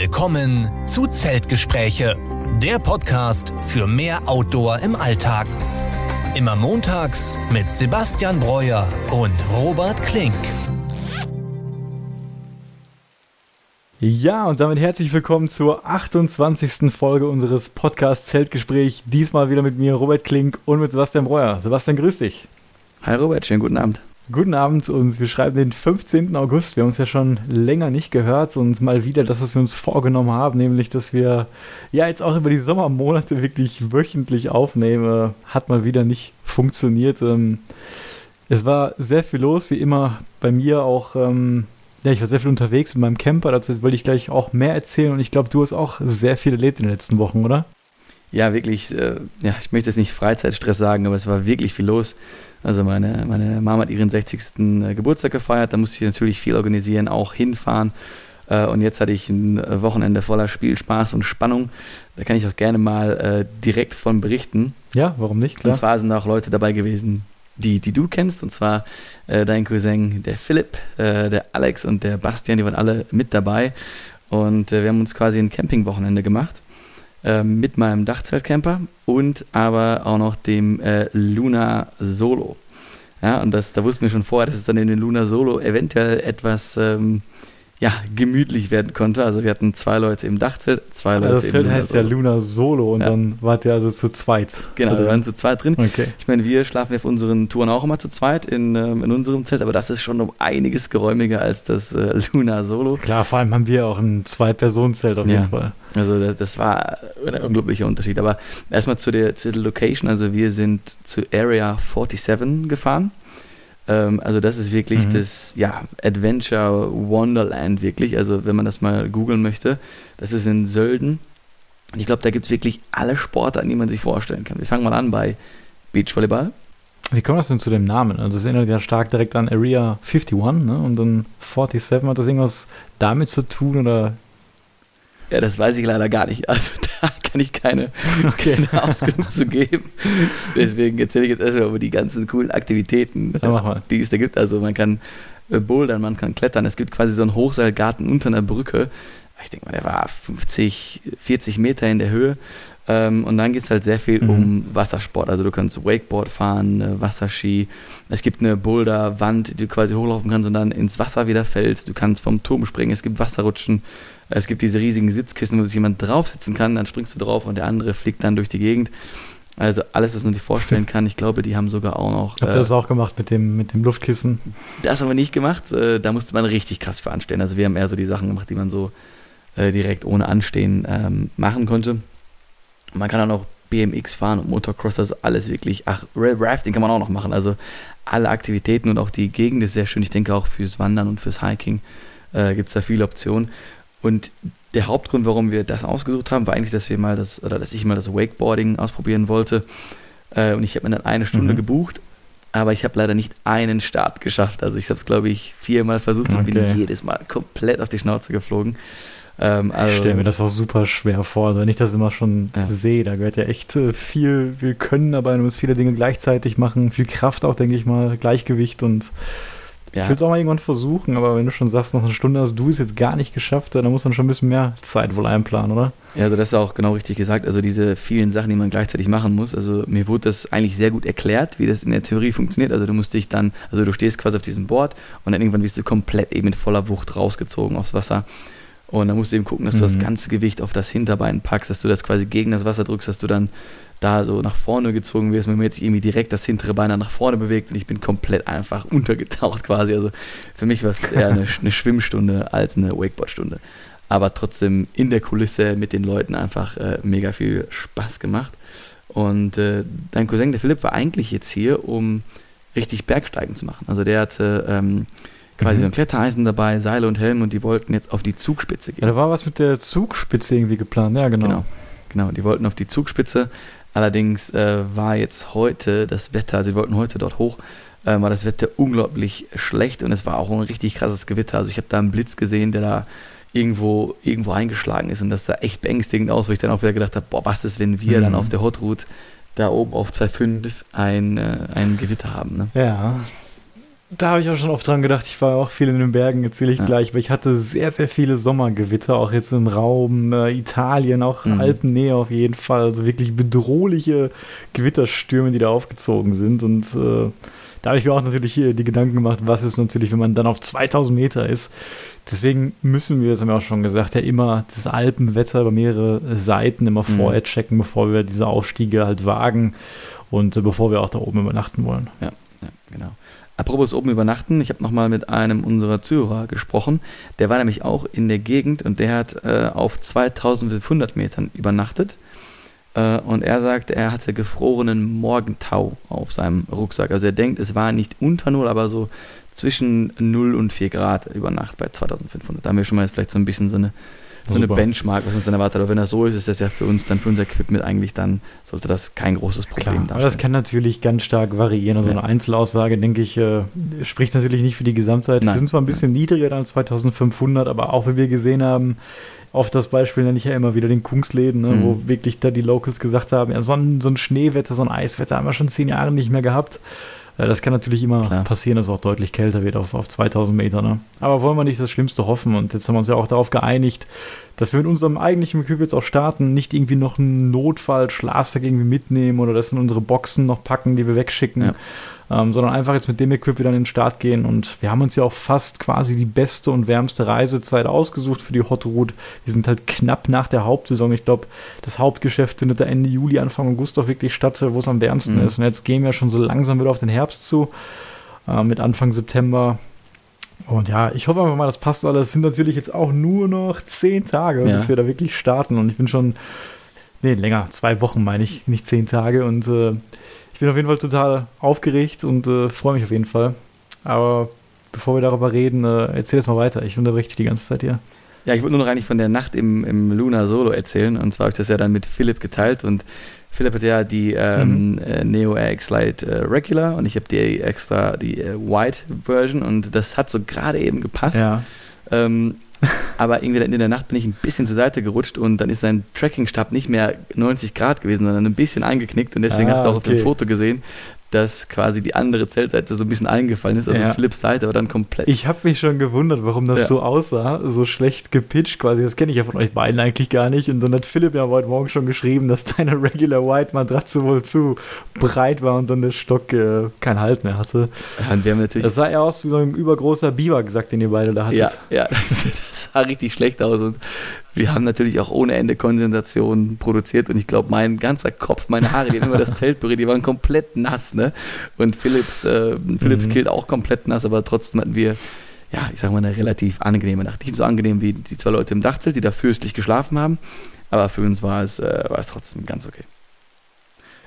Willkommen zu Zeltgespräche, der Podcast für mehr Outdoor im Alltag. Immer montags mit Sebastian Breuer und Robert Klink. Ja, und damit herzlich willkommen zur 28. Folge unseres Podcast Zeltgespräch. Diesmal wieder mit mir, Robert Klink und mit Sebastian Breuer. Sebastian, grüß dich. Hi Robert, schönen guten Abend. Guten Abend und wir schreiben den 15. August. Wir haben uns ja schon länger nicht gehört und mal wieder das, was wir uns vorgenommen haben, nämlich, dass wir ja jetzt auch über die Sommermonate wirklich wöchentlich aufnehmen, hat mal wieder nicht funktioniert. Ähm, es war sehr viel los, wie immer bei mir auch. Ähm, ja, ich war sehr viel unterwegs mit meinem Camper, dazu wollte ich gleich auch mehr erzählen und ich glaube, du hast auch sehr viel erlebt in den letzten Wochen, oder? Ja, wirklich, äh, ja, ich möchte jetzt nicht Freizeitstress sagen, aber es war wirklich viel los. Also meine, meine Mama hat ihren 60. Äh, Geburtstag gefeiert, da musste ich natürlich viel organisieren, auch hinfahren. Äh, und jetzt hatte ich ein Wochenende voller Spiel, Spaß und Spannung. Da kann ich auch gerne mal äh, direkt von berichten. Ja, warum nicht? Klar. Und zwar sind auch Leute dabei gewesen, die, die du kennst, und zwar äh, dein Cousin, der Philipp, äh, der Alex und der Bastian, die waren alle mit dabei. Und äh, wir haben uns quasi ein Campingwochenende gemacht äh, mit meinem Dachzeltcamper und aber auch noch dem äh, Luna Solo. Ja, und das, da wussten wir schon vorher, dass es dann in den Luna Solo eventuell etwas ähm, ja, gemütlich werden konnte. Also wir hatten zwei Leute im Dachzelt, zwei also Leute das im Zelt Luna heißt ja Luna Solo und Ja. dann wart ihr also zu zweit. Genau, wir waren zu zweit drin. Okay. Ich meine, wir schlafen auf unseren Touren auch immer zu zweit in, ähm, in unserem Zelt, aber das ist schon um einiges geräumiger als das äh, Luna Solo. Klar, vor allem haben wir auch ein Zwei-Personen-Zelt auf jeden Ja. Fall. Also das, das war ein unglaublicher Unterschied. Aber erstmal zu der, zu der Location. Also wir sind zu Area 47 gefahren. Ähm, also das ist wirklich Mhm. das ja, Adventure Wonderland wirklich. Also wenn man das mal googeln möchte. Das ist in Sölden. Und ich glaube, da gibt es wirklich alle Sportarten, die man sich vorstellen kann. Wir fangen mal an bei Beachvolleyball. Wie kommt das denn zu dem Namen? Also es erinnert ja stark direkt an Area 51, ne? Und dann 47, hat das irgendwas damit zu tun oder? Ja, das weiß ich leider gar nicht. Also da kann ich keine, keine Auskunft zu geben. Deswegen erzähle ich jetzt erstmal über die ganzen coolen Aktivitäten, Ja, die es da gibt. Also man kann äh, bouldern, man kann klettern. Es gibt quasi so einen Hochseilgarten unter einer Brücke. Ich denke mal, der war 50, 40 Meter in der Höhe. Ähm, und dann geht es halt sehr viel Mhm. um Wassersport. Also du kannst Wakeboard fahren, äh, Wasserski. Es gibt eine Boulderwand, die du quasi hochlaufen kannst und dann ins Wasser wieder fällst. Du kannst vom Turm springen. Es gibt Wasserrutschen. Es gibt diese riesigen Sitzkissen, wo sich jemand draufsetzen kann. Dann springst du drauf und der andere fliegt dann durch die Gegend. Also alles, was man sich vorstellen kann. Ich glaube, die haben sogar auch noch. Habt ihr äh, das auch gemacht mit dem, mit dem Luftkissen? das haben wir nicht gemacht. Äh, da musste man richtig krass für anstehen. Also wir haben eher so die Sachen gemacht, die man so äh, direkt ohne Anstehen ähm, machen konnte. Man kann auch noch BMX fahren und Motocross, also alles wirklich. Ach, Ra- Rafting kann man auch noch machen. Also alle Aktivitäten und auch die Gegend ist sehr schön. Ich denke auch fürs Wandern und fürs Hiking äh, gibt es da viele Optionen. Und der Hauptgrund, warum wir das ausgesucht haben, war eigentlich, dass wir mal das, oder dass ich mal das Wakeboarding ausprobieren wollte. Äh, und ich habe mir dann eine Stunde Mhm. gebucht, aber ich habe leider nicht einen Start geschafft. Also ich habe es, glaube ich, viermal versucht und Okay. bin jedes Mal komplett auf die Schnauze geflogen. Ähm, Ich also, stelle mir das auch super schwer vor. Also wenn ich das immer schon Ja. sehe, da gehört ja echt äh, viel, viel Können dabei. Du musst viele Dinge gleichzeitig machen, viel Kraft auch, denke ich mal, Gleichgewicht und ja, ich will es auch mal irgendwann versuchen, aber wenn du schon sagst, noch eine Stunde hast du es jetzt gar nicht geschafft, dann muss man schon ein bisschen mehr Zeit wohl einplanen, oder? Ja, also das ist auch genau richtig gesagt. Also diese vielen Sachen, die man gleichzeitig machen muss. Also mir wurde das eigentlich sehr gut erklärt, wie das in der Theorie funktioniert. Also du musst dich dann, also du stehst quasi auf diesem Board und dann irgendwann wirst du komplett eben mit voller Wucht rausgezogen aufs Wasser. Und dann musst du eben gucken, dass du das Mhm. ganze Gewicht auf das Hinterbein packst, dass du das quasi gegen das Wasser drückst, dass du dann da so nach vorne gezogen wirst, wenn man jetzt irgendwie direkt das hintere Bein nach vorne bewegt und ich bin komplett einfach untergetaucht quasi. Also für mich war es eher eine, eine Schwimmstunde als eine Wakeboardstunde. Aber trotzdem in der Kulisse mit den Leuten einfach äh, mega viel Spaß gemacht. Und äh, dein Cousin, der Philipp, war eigentlich jetzt hier, um richtig Bergsteigen zu machen. Also der hatte ähm, quasi Mhm. so ein Klettereisen dabei, Seile und Helm und die wollten jetzt auf die Zugspitze gehen. Ja, da war was mit der Zugspitze irgendwie geplant, ja genau. Genau. Genau, die wollten auf die Zugspitze. Allerdings äh, war jetzt heute das Wetter, also sie wollten heute dort hoch, äh, war das Wetter unglaublich schlecht und es war auch ein richtig krasses Gewitter. Also ich habe da einen Blitz gesehen, der da irgendwo, irgendwo eingeschlagen ist und das sah echt beängstigend aus, wo ich dann auch wieder gedacht habe, boah, was ist, wenn wir Mhm. dann auf der Hot Route da oben auf 2.5 ein, äh, ein Gewitter haben. Ne? Ja. Da habe ich auch schon oft dran gedacht. Ich war auch viel in den Bergen, erzähle ich Ja. gleich. Aber ich hatte sehr, sehr viele Sommergewitter, auch jetzt im Raum äh, Italien, auch Mhm. Alpennähe auf jeden Fall. Also wirklich bedrohliche Gewitterstürme, die da aufgezogen sind. Und äh, da habe ich mir auch natürlich hier die Gedanken gemacht, was ist natürlich, wenn man dann auf 2000 Meter ist. Deswegen müssen wir, das haben wir auch schon gesagt, ja immer das Alpenwetter über mehrere Seiten immer Mhm. vorher checken, bevor wir diese Aufstiege halt wagen und äh, bevor wir auch da oben übernachten wollen. Ja, genau. Apropos oben übernachten, ich habe nochmal mit einem unserer Zuhörer gesprochen. Der war nämlich auch in der Gegend und der hat äh, auf 2500 Metern übernachtet. Äh, und er sagt, er hatte gefrorenen Morgentau auf seinem Rucksack. Also er denkt, es war nicht unter Null, aber so zwischen 0 und 4 Grad über Nacht bei 2500. Da haben wir schon mal jetzt vielleicht so ein bisschen so eine, so eine. Benchmark, was uns dann erwartet. Aber wenn das so ist, ist das ja für uns dann, für unser Equipment eigentlich dann, sollte das kein großes Problem Klar, aber das darstellen. kann natürlich ganz stark variieren. Also Ja. eine Einzelaussage, denke ich, äh, spricht natürlich nicht für die Gesamtheit. Nein. Wir sind zwar ein bisschen niedriger dann 2500, aber auch wenn wir gesehen haben, auf das Beispiel nenne ich ja immer wieder den Kungsläden, ne, Mhm. wo wirklich da die Locals gesagt haben, ja, so ein, so ein Schneewetter, so ein Eiswetter haben wir schon zehn Jahre nicht mehr gehabt. Äh, Das kann natürlich immer Klar. passieren, dass es auch deutlich kälter wird auf, auf 2000 Meter. Ne? Aber wollen wir nicht das Schlimmste hoffen? Und jetzt haben wir uns ja auch darauf geeinigt, dass wir mit unserem eigentlichen Equip jetzt auch starten, nicht irgendwie noch einen Notfall-Schlafsack irgendwie mitnehmen oder das in unsere Boxen noch packen, die wir wegschicken, Ja. ähm, sondern einfach jetzt mit dem Equip wieder an den Start gehen. Und wir haben uns ja auch fast quasi die beste und wärmste Reisezeit ausgesucht für die Hot Route. Wir sind halt knapp nach der Hauptsaison. Ich glaube, das Hauptgeschäft findet da Ende Juli, Anfang August auch wirklich statt, wo es am wärmsten Mhm. ist. Und jetzt gehen wir schon so langsam wieder auf den Herbst zu, äh, mit Anfang September. Und ja, ich hoffe einfach mal, das passt alles. Es sind natürlich jetzt auch nur noch zehn Tage, Ja. bis wir da wirklich starten. Und ich bin schon, nee, länger, zwei Wochen meine ich, nicht zehn Tage. Und äh, ich bin auf jeden Fall total aufgeregt und äh, freue mich auf jeden Fall. Aber bevor wir darüber reden, äh, erzähl jetzt mal weiter. Ich unterbreche dich die ganze Zeit hier. Ja, ich wollte nur noch eigentlich von der Nacht im, im Luna Solo erzählen. Und zwar habe ich das ja dann mit Philipp geteilt. Und Philipp hat ja die ähm, äh, Neo RX Lite äh, Regular und ich habe die extra, die äh, White Version. Und das hat so gerade eben gepasst. Ja. Ähm, aber irgendwie dann in der Nacht bin ich ein bisschen zur Seite gerutscht und dann ist sein Tracking-Stab nicht mehr 90 Grad gewesen, sondern ein bisschen eingeknickt. Und deswegen Ah, hast du auch auf dem okay. Foto gesehen, dass quasi die andere Zeltseite so ein bisschen eingefallen ist. Also Ja. Philipps Seite war dann komplett. Ich habe mich schon gewundert, warum das Ja. so aussah, so schlecht gepitcht quasi. Das kenne ich ja von euch beiden eigentlich gar nicht. Und dann hat Philipp ja heute Morgen schon geschrieben, dass deine Regular White Matratze wohl zu breit war und dann der Stock äh, keinen Halt mehr hatte. Ja, und wir haben natürlich Das sah eher aus wie so ein übergroßer Biber gesagt, den ihr beide da hattet. Ja, ja das, das sah richtig schlecht aus und wir haben natürlich auch ohne Ende Kondensation produziert und ich glaube, mein ganzer Kopf, meine Haare, die haben immer das Zelt berührt, die waren komplett nass, ne? Und Philips, äh, Philips Mhm. Kilt auch komplett nass, aber trotzdem hatten wir, ja, ich sag mal, eine relativ angenehme Nacht. Nicht so angenehm wie die zwei Leute im Dachzelt, die da fürstlich geschlafen haben, aber für uns war es, äh, war es trotzdem ganz okay.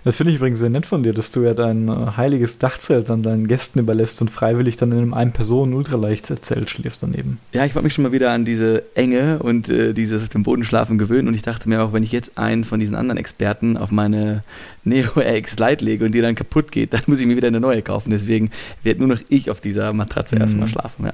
Das finde ich übrigens sehr nett von dir, dass du ja dein äh, heiliges Dachzelt dann deinen Gästen überlässt und freiwillig dann in einem Ein-Personen-Ultraleicht-Zelt schläfst daneben. Ja, ich wollte mich schon mal wieder an diese Enge und äh, dieses auf dem Boden schlafen gewöhnen und ich dachte mir auch, wenn ich jetzt einen von diesen anderen Experten auf meine Neo RX Lite lege und die dann kaputt geht, dann muss ich mir wieder eine neue kaufen. Deswegen wird nur noch ich auf dieser Matratze Mhm. erstmal schlafen. Ja.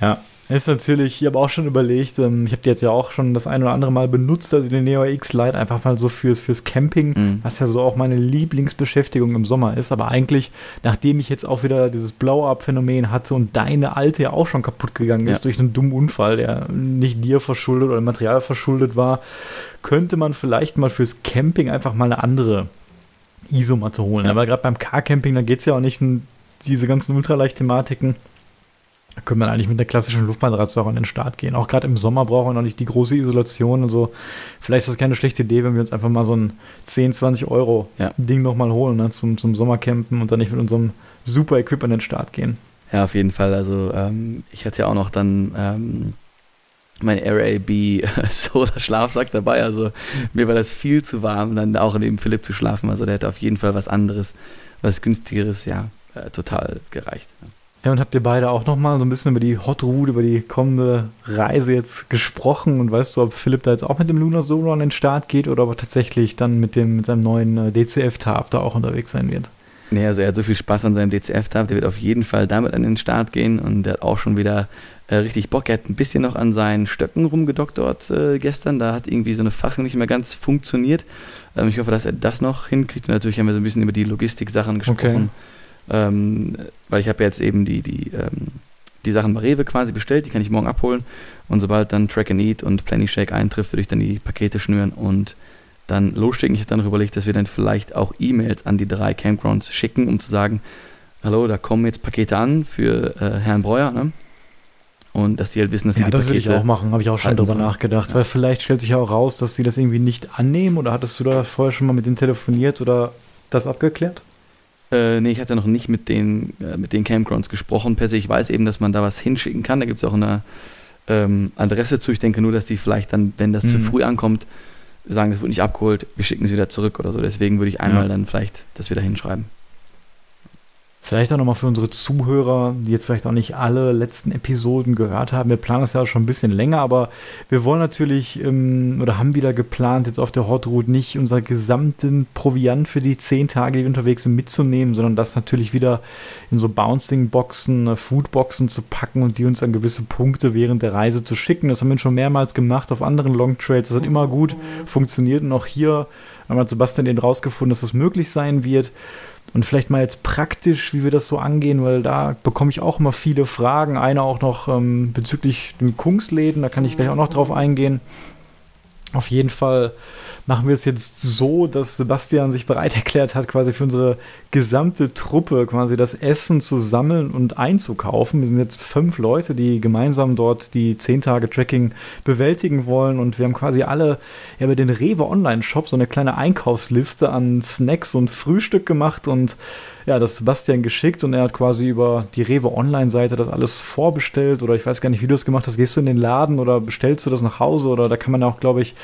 Ja, ist natürlich, ich habe auch schon überlegt, ähm, ich habe die jetzt ja auch schon das ein oder andere Mal benutzt, also die Neo X Lite einfach mal so fürs, fürs Camping, Mhm. was ja so auch meine Lieblingsbeschäftigung im Sommer ist. Aber eigentlich, nachdem ich jetzt auch wieder dieses Blow-Up-Phänomen hatte und deine alte ja auch schon kaputt gegangen ist Ja. durch einen dummen Unfall, der nicht dir verschuldet oder Material verschuldet war, könnte man vielleicht mal fürs Camping einfach mal eine andere Isomatte holen. Ja. Aber gerade beim Car-Camping, da geht es ja auch nicht um diese ganzen Ultraleicht-Thematiken. Da könnte man eigentlich mit der klassischen Luftmatratze auch an den Start gehen. Auch gerade im Sommer brauchen wir noch nicht die große Isolation. Also vielleicht ist das keine schlechte Idee, wenn wir uns einfach mal so ein 10, 20 Euro Ja. Ding nochmal holen ne, zum, zum Sommercampen und dann nicht mit unserem super Equip an den Start gehen. ja, auf jeden Fall. Also ähm, ich hatte ja auch noch dann ähm, mein RAB Solar Schlafsack dabei. Also mir war das viel zu warm, dann auch neben Philipp zu schlafen. Also der hätte auf jeden Fall was anderes, was günstigeres, ja, äh, total gereicht. Ja, und habt ihr beide auch nochmal so ein bisschen über die Hot Route, über die kommende Reise jetzt gesprochen? Und weißt du, ob Philipp da jetzt auch mit dem Lunar Solo an den Start geht oder ob er tatsächlich dann mit, dem, mit seinem neuen äh, DCF-Tab da auch unterwegs sein wird? Nee, also er hat so viel Spaß an seinem DCF-Tab, der wird auf jeden Fall damit an den Start gehen und der hat auch schon wieder äh, richtig Bock. Er hat ein bisschen noch an seinen Stöcken rumgedoktert äh, gestern, da hat irgendwie so eine Fassung nicht mehr ganz funktioniert. Ähm, ich hoffe, dass er das noch hinkriegt und natürlich haben wir so ein bisschen über die Logistik-Sachen gesprochen. Ähm, weil ich habe jetzt eben die, die, ähm, die Sachen bei Rewe quasi bestellt, die kann ich morgen abholen und sobald dann Track and Eat und Plenty Shake eintrifft, würde ich dann die Pakete schnüren und dann losschicken. Ich habe dann darüber überlegt, dass wir dann vielleicht auch E-Mails an die drei Campgrounds schicken, um zu sagen, hallo, da kommen jetzt Pakete an für äh, Herrn Breuer, ne? Und dass sie halt wissen, dass sie ja, die das Pakete würde ich auch machen, habe ich auch schon drüber nachgedacht. Ja. Weil vielleicht stellt sich ja auch raus, dass sie das irgendwie nicht annehmen oder hattest du da vorher schon mal mit denen telefoniert oder das abgeklärt? Äh, nee, ich hatte noch nicht mit den, äh, mit den Campgrounds gesprochen. Per se, ich weiß eben, dass man da was hinschicken kann. Da gibt es auch eine ähm, Adresse zu. Ich denke nur, dass die vielleicht dann, wenn das zu Mhm. früh ankommt, sagen, das wurde nicht abgeholt, wir schicken es wieder zurück oder so. Deswegen würde ich einmal Ja. dann vielleicht das wieder hinschreiben. Vielleicht auch nochmal für unsere Zuhörer, die jetzt vielleicht auch nicht alle letzten Episoden gehört haben. Wir planen das ja schon ein bisschen länger, aber wir wollen natürlich ähm, oder haben wieder geplant, jetzt auf der Hot Route nicht unser gesamten Proviant für die zehn Tage, die wir unterwegs sind, mitzunehmen, sondern das natürlich wieder in so Bouncing-Boxen, äh, Foodboxen zu packen und die uns an gewisse Punkte während der Reise zu schicken. Das haben wir schon mehrmals gemacht auf anderen Long Trails. Das hat immer gut funktioniert und auch hier haben wir Sebastian den rausgefunden, dass das möglich sein wird. Und vielleicht mal jetzt praktisch, wie wir das so angehen, weil da bekomme ich auch immer viele Fragen. Eine auch noch ähm, bezüglich den Kungsläden, da kann ich gleich auch noch drauf eingehen. Auf jeden Fall machen wir es jetzt so, dass Sebastian sich bereit erklärt hat, quasi für unsere gesamte Truppe quasi das Essen zu sammeln und einzukaufen. Wir sind jetzt fünf Leute, die gemeinsam dort die zehn Tage Tracking bewältigen wollen und wir haben quasi alle ja, über den Rewe Online-Shop so eine kleine Einkaufsliste an Snacks und Frühstück gemacht und ja, das Sebastian geschickt und er hat quasi über die Rewe Online-Seite das alles vorbestellt oder ich weiß gar nicht, wie du das gemacht hast. Gehst du in den Laden oder bestellst du das nach Hause oder da kann man auch, glaube ich,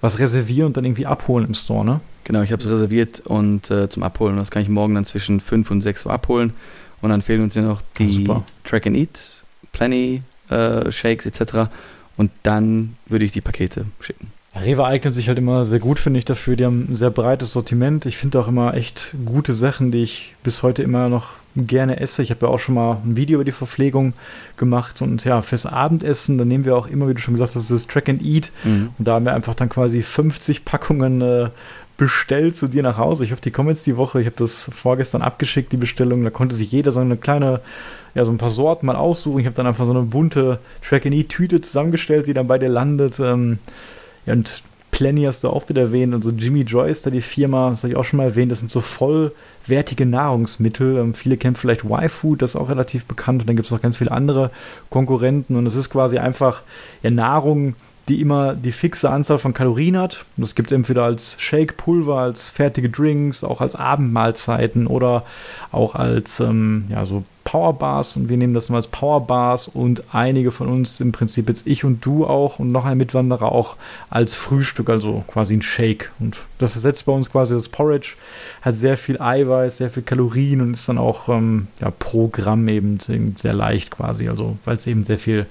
was reservieren und dann irgendwie abholen im Store, ne? Genau, ich habe es reserviert und äh, zum Abholen. Das kann ich morgen dann zwischen 5 und 6 Uhr abholen. Und dann fehlen uns ja noch die super. Track and Eat, Plenty, äh, Shakes etc. Und dann würde ich die Pakete schicken. Rewe eignet sich halt immer sehr gut, finde ich, dafür. Die haben ein sehr breites Sortiment. Ich finde auch immer echt gute Sachen, die ich bis heute immer noch gerne esse. Ich habe ja auch schon mal ein Video über die Verpflegung gemacht. Und ja, fürs Abendessen, da nehmen wir auch immer, wie du schon gesagt hast, das Track and Eat. Mhm. Und da haben wir einfach dann quasi 50 Packungen äh, bestellt zu dir nach Hause. Ich hoffe, die kommen jetzt die Woche. Ich habe das vorgestern abgeschickt, die Bestellung. Da konnte sich jeder so eine kleine, ja, so ein paar Sorten mal aussuchen. Ich habe dann einfach so eine bunte Track and Eat Tüte zusammengestellt, die dann bei dir landet. Ähm, ja, und Plenty hast du auch wieder erwähnt und so Jimmy Joyce, da die Firma, das habe ich auch schon mal erwähnt, das sind so vollwertige Nahrungsmittel. Ähm, viele kennen vielleicht Y-Food, das ist auch relativ bekannt. Und dann gibt es noch ganz viele andere Konkurrenten. Und es ist quasi einfach ja, Nahrung, die immer die fixe Anzahl von Kalorien hat. Das gibt es entweder als Shake-Pulver, als fertige Drinks, auch als Abendmahlzeiten oder auch als ähm, ja, so Powerbars. Und wir nehmen das mal als Powerbars und einige von uns, im Prinzip jetzt ich und du auch und noch ein Mitwanderer auch als Frühstück, also quasi ein Shake. Und das ersetzt bei uns quasi das Porridge, hat sehr viel Eiweiß, sehr viel Kalorien und ist dann auch ähm, ja, pro Gramm eben sehr leicht quasi, also weil es eben sehr viel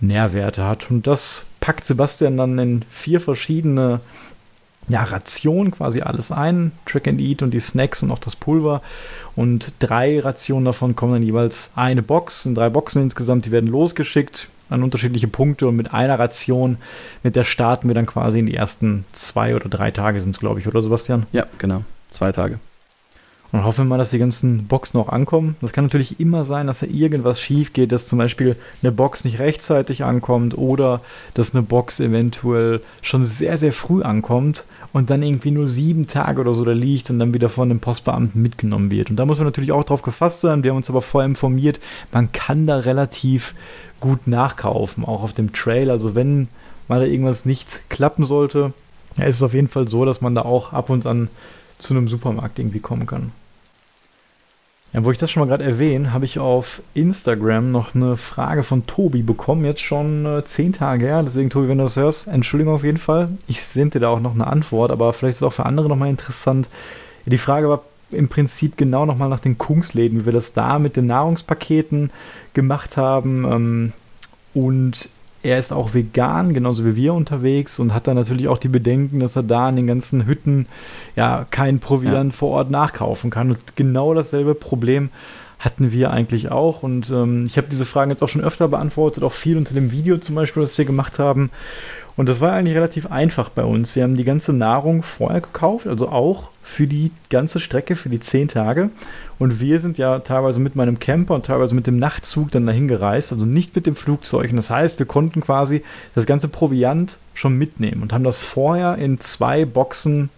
Nährwerte hat. Und das packt Sebastian dann in vier verschiedene ja, Rationen quasi alles ein. Track and Eat und die Snacks und auch das Pulver. Und drei Rationen davon kommen dann jeweils eine Box. Und drei Boxen insgesamt, die werden losgeschickt an unterschiedliche Punkte. Und mit einer Ration, mit der starten wir dann quasi in die ersten zwei oder drei Tage sind es, glaube ich, oder Sebastian? Ja, genau. Zwei Tage. Und hoffen wir mal, dass die ganzen Boxen auch ankommen. Das kann natürlich immer sein, dass da irgendwas schief geht, dass zum Beispiel eine Box nicht rechtzeitig ankommt oder dass eine Box eventuell schon sehr, sehr früh ankommt und dann irgendwie nur sieben Tage oder so da liegt und dann wieder von dem Postbeamten mitgenommen wird. Und da muss man natürlich auch drauf gefasst sein. Wir haben uns aber vorher informiert, man kann da relativ gut nachkaufen, auch auf dem Trail. Also wenn mal da irgendwas nicht klappen sollte, ist es auf jeden Fall so, dass man da auch ab und an zu einem Supermarkt irgendwie kommen kann. Ja, wo ich das schon mal gerade erwähne, habe ich auf Instagram noch eine Frage von Tobi bekommen, jetzt schon äh, zehn Tage her. Deswegen, Tobi, wenn du das hörst, Entschuldigung auf jeden Fall. Ich sende dir da auch noch eine Antwort, aber vielleicht ist es auch für andere nochmal interessant. Die Frage war im Prinzip genau nochmal nach den Kungsläden, wie wir das da mit den Nahrungspaketen gemacht haben. Ähm, und er ist auch vegan, genauso wie wir unterwegs und hat dann natürlich auch die Bedenken, dass er da in den ganzen Hütten ja kein Proviant ja. vor Ort nachkaufen kann. Und genau dasselbe Problem hatten wir eigentlich auch. Und ähm, ich habe diese Fragen jetzt auch schon öfter beantwortet, auch viel unter dem Video zum Beispiel, das wir gemacht haben. Und das war eigentlich relativ einfach bei uns. Wir haben die ganze Nahrung vorher gekauft, also auch für die ganze Strecke, für die zehn Tage. Und wir sind ja teilweise mit meinem Camper und teilweise mit dem Nachtzug dann dahin gereist, also nicht mit dem Flugzeug. Und das heißt, wir konnten quasi das ganze Proviant schon mitnehmen und haben das vorher in zwei Boxen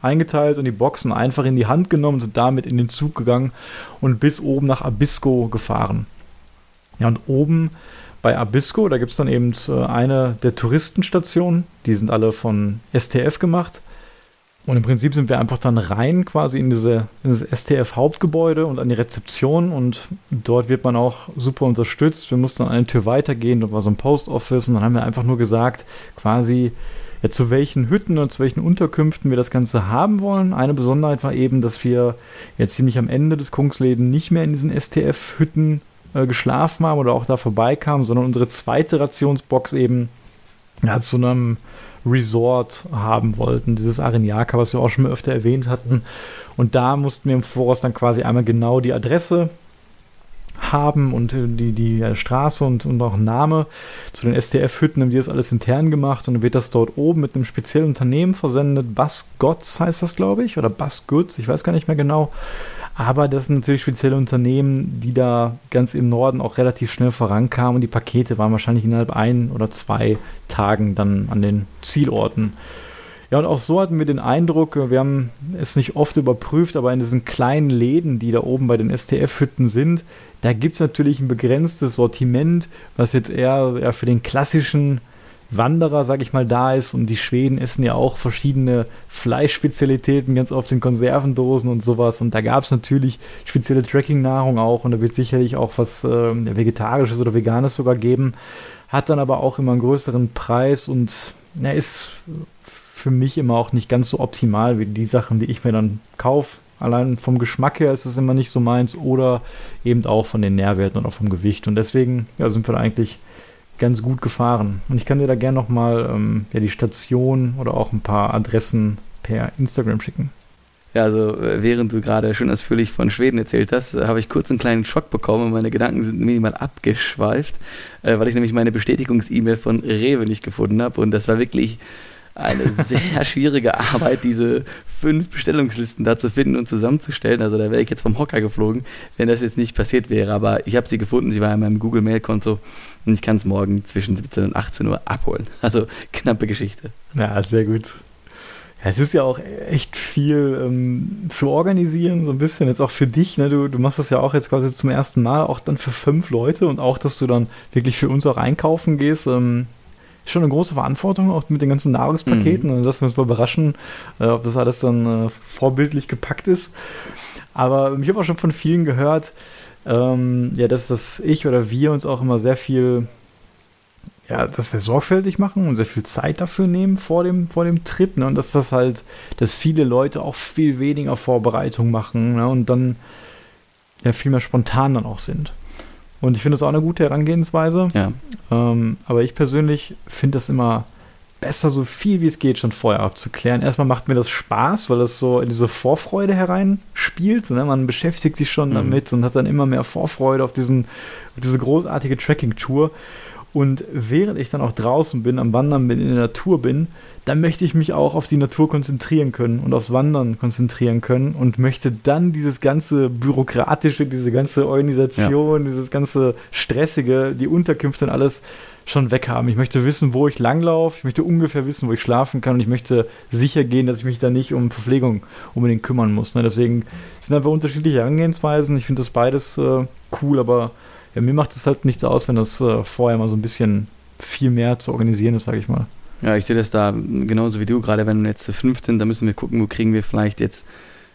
eingeteilt und die Boxen einfach in die Hand genommen und damit in den Zug gegangen und bis oben nach Abisko gefahren. Ja, und oben bei Abisko, da gibt es dann eben äh, eine der Touristenstationen, die sind alle von STF gemacht. Und im Prinzip sind wir einfach dann rein quasi in, diese, in das STF-Hauptgebäude und an die Rezeption und dort wird man auch super unterstützt. Wir mussten dann eine Tür weitergehen, dort war so ein Post-Office und dann haben wir einfach nur gesagt, quasi, ja, zu welchen Hütten und zu welchen Unterkünften wir das Ganze haben wollen. Eine Besonderheit war eben, dass wir jetzt ziemlich am Ende des Kungsläden nicht mehr in diesen STF-Hütten äh, geschlafen haben oder auch da vorbeikamen, sondern unsere zweite Rationsbox eben ja, zu einem Resort haben wollten, dieses Areniaka, was wir auch schon mal öfter erwähnt hatten. Und da mussten wir im Voraus dann quasi einmal genau die Adresse haben und äh, die, die Straße und, und auch Name zu den STF-Hütten haben die das alles intern gemacht und wird das dort oben mit einem speziellen Unternehmen versendet. Bus Gods heißt das, glaube ich, oder Bus Goods, ich weiß gar nicht mehr genau. Aber das sind natürlich spezielle Unternehmen, die da ganz im Norden auch relativ schnell vorankamen und die Pakete waren wahrscheinlich innerhalb ein oder zwei Tagen dann an den Zielorten. Ja, und auch so hatten wir den Eindruck, wir haben es nicht oft überprüft, aber in diesen kleinen Läden, die da oben bei den STF-Hütten sind, da gibt es natürlich ein begrenztes Sortiment, was jetzt eher, eher für den klassischen Wanderer, sag ich mal, da ist. Und die Schweden essen ja auch verschiedene Fleischspezialitäten, ganz oft in Konservendosen und sowas. Und da gab es natürlich spezielle Tracking-Nahrung auch. Und da wird sicherlich auch was äh, Vegetarisches oder Veganes sogar geben. Hat dann aber auch immer einen größeren Preis und na, ist für mich immer auch nicht ganz so optimal wie die Sachen, die ich mir dann kaufe. Allein vom Geschmack her ist es immer nicht so meins oder eben auch von den Nährwerten und auch vom Gewicht. Und deswegen ja, sind wir da eigentlich ganz gut gefahren. Und ich kann dir da gerne nochmal ähm, ja, die Station oder auch ein paar Adressen per Instagram schicken. Ja, also äh, während du gerade schön ausführlich von Schweden erzählt hast, äh, habe ich kurz einen kleinen Schock bekommen und meine Gedanken sind minimal abgeschweift, äh, weil ich nämlich meine Bestätigungs-E-Mail von Rewe nicht gefunden habe und das war wirklich eine sehr schwierige Arbeit, diese fünf Bestellungslisten da zu finden und zusammenzustellen. Also da wäre ich jetzt vom Hocker geflogen, wenn das jetzt nicht passiert wäre. Aber ich habe sie gefunden, sie war in meinem Google Mail-Konto und ich kann es morgen zwischen 17 und 18 Uhr abholen. Also knappe Geschichte. Ja, sehr gut. Ja, es ist ja auch echt viel ähm, zu organisieren, so ein bisschen jetzt auch für dich. Ne? Du, du machst das ja auch jetzt quasi zum ersten Mal, auch dann für fünf Leute und auch, dass du dann wirklich für uns auch einkaufen gehst. Ähm, schon eine große Verantwortung, auch mit den ganzen Nahrungspaketen. Mhm. Und lassen wir uns mal überraschen, äh, ob das alles dann äh, vorbildlich gepackt ist. Aber ich habe auch schon von vielen gehört, ähm, ja, dass das ich oder wir uns auch immer sehr viel, ja, das sehr sorgfältig machen und sehr viel Zeit dafür nehmen vor dem, vor dem Trip. Ne? Und dass das halt, dass viele Leute auch viel weniger Vorbereitung machen ne? und dann ja viel mehr spontan dann auch sind. Und ich finde das auch eine gute Herangehensweise. Ja. Ähm, aber ich persönlich finde das immer besser, so viel wie es geht, schon vorher abzuklären. Erstmal macht mir das Spaß, weil das so in diese Vorfreude hereinspielt. Ne? Man beschäftigt sich schon mhm. damit und hat dann immer mehr Vorfreude auf, diesen, auf diese großartige Tracking-Tour. Und während ich dann auch draußen bin, am Wandern bin, in der Natur bin, dann möchte ich mich auch auf die Natur konzentrieren können und aufs Wandern konzentrieren können und möchte dann dieses ganze bürokratische, diese ganze Organisation, ja. dieses ganze stressige, die Unterkünfte und alles schon weg haben. Ich möchte wissen, wo ich langlaufe, ich möchte ungefähr wissen, wo ich schlafen kann und ich möchte sicher gehen, dass ich mich da nicht um Verpflegung unbedingt kümmern muss. Ne? Deswegen sind einfach unterschiedliche Herangehensweisen. Ich finde das beides äh, cool, aber ja, mir macht es halt nichts aus, wenn das äh, vorher mal so ein bisschen viel mehr zu organisieren ist, sage ich mal. Ja, ich sehe das da genauso wie du, gerade wenn wir jetzt zu fünf sind, da müssen wir gucken, wo kriegen wir vielleicht jetzt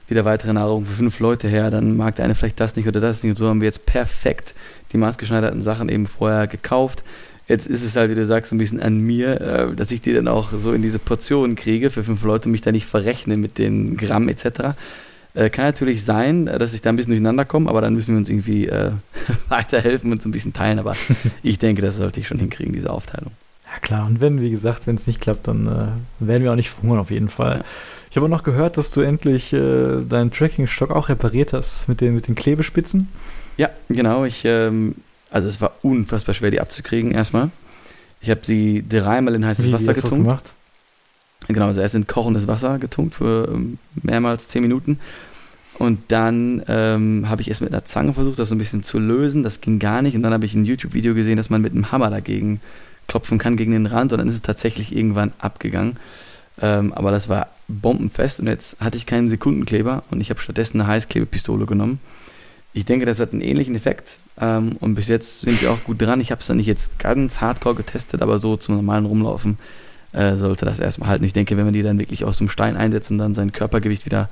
wieder weitere Nahrung für fünf Leute her, dann mag der eine vielleicht das nicht oder das nicht und so haben wir jetzt perfekt die maßgeschneiderten Sachen eben vorher gekauft. Jetzt ist es halt, wie du sagst, ein bisschen an mir, äh, dass ich die dann auch so in diese Portionen kriege für fünf Leute und mich da nicht verrechne mit den Gramm etc. Äh, kann natürlich sein, dass ich da ein bisschen durcheinander komme, aber dann müssen wir uns irgendwie äh, weiterhelfen und uns ein bisschen teilen. Aber ich denke, das sollte ich schon hinkriegen, diese Aufteilung. Ja klar, und wenn, wie gesagt, wenn es nicht klappt, dann äh, werden wir auch nicht verhungern auf jeden Fall. Ja. Ich habe auch noch gehört, dass du endlich äh, deinen Tracking-Stock auch repariert hast mit den, mit den Klebespitzen. Ja, genau. Ich, ähm, also es war unfassbar schwer, die abzukriegen erstmal. Ich habe sie dreimal in heißes Wie, wie Wasser hast du das getunkt. gemacht? Genau, also erst in kochendes Wasser getunkt für ähm, mehrmals zehn Minuten. Und dann ähm, habe ich es mit einer Zange versucht, das so ein bisschen zu lösen. Das ging gar nicht. Und dann habe ich ein YouTube-Video gesehen, dass man mit einem Hammer dagegen klopfen kann, gegen den Rand. Und dann ist es tatsächlich irgendwann abgegangen. Ähm, aber das war bombenfest. Und jetzt hatte ich keinen Sekundenkleber. Und ich habe stattdessen eine Heißklebepistole genommen. Ich denke, das hat einen ähnlichen Effekt. Ähm, und bis jetzt sind wir auch gut dran. Ich habe es noch nicht jetzt ganz hardcore getestet, aber so zum normalen Rumlaufen äh, sollte das erstmal halten. Ich denke, wenn man die dann wirklich aus dem Stein einsetzt und dann sein Körpergewicht wieder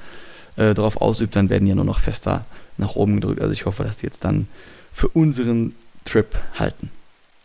äh, drauf ausübt, dann werden die ja nur noch fester nach oben gedrückt. Also ich hoffe, dass die jetzt dann für unseren Trip halten.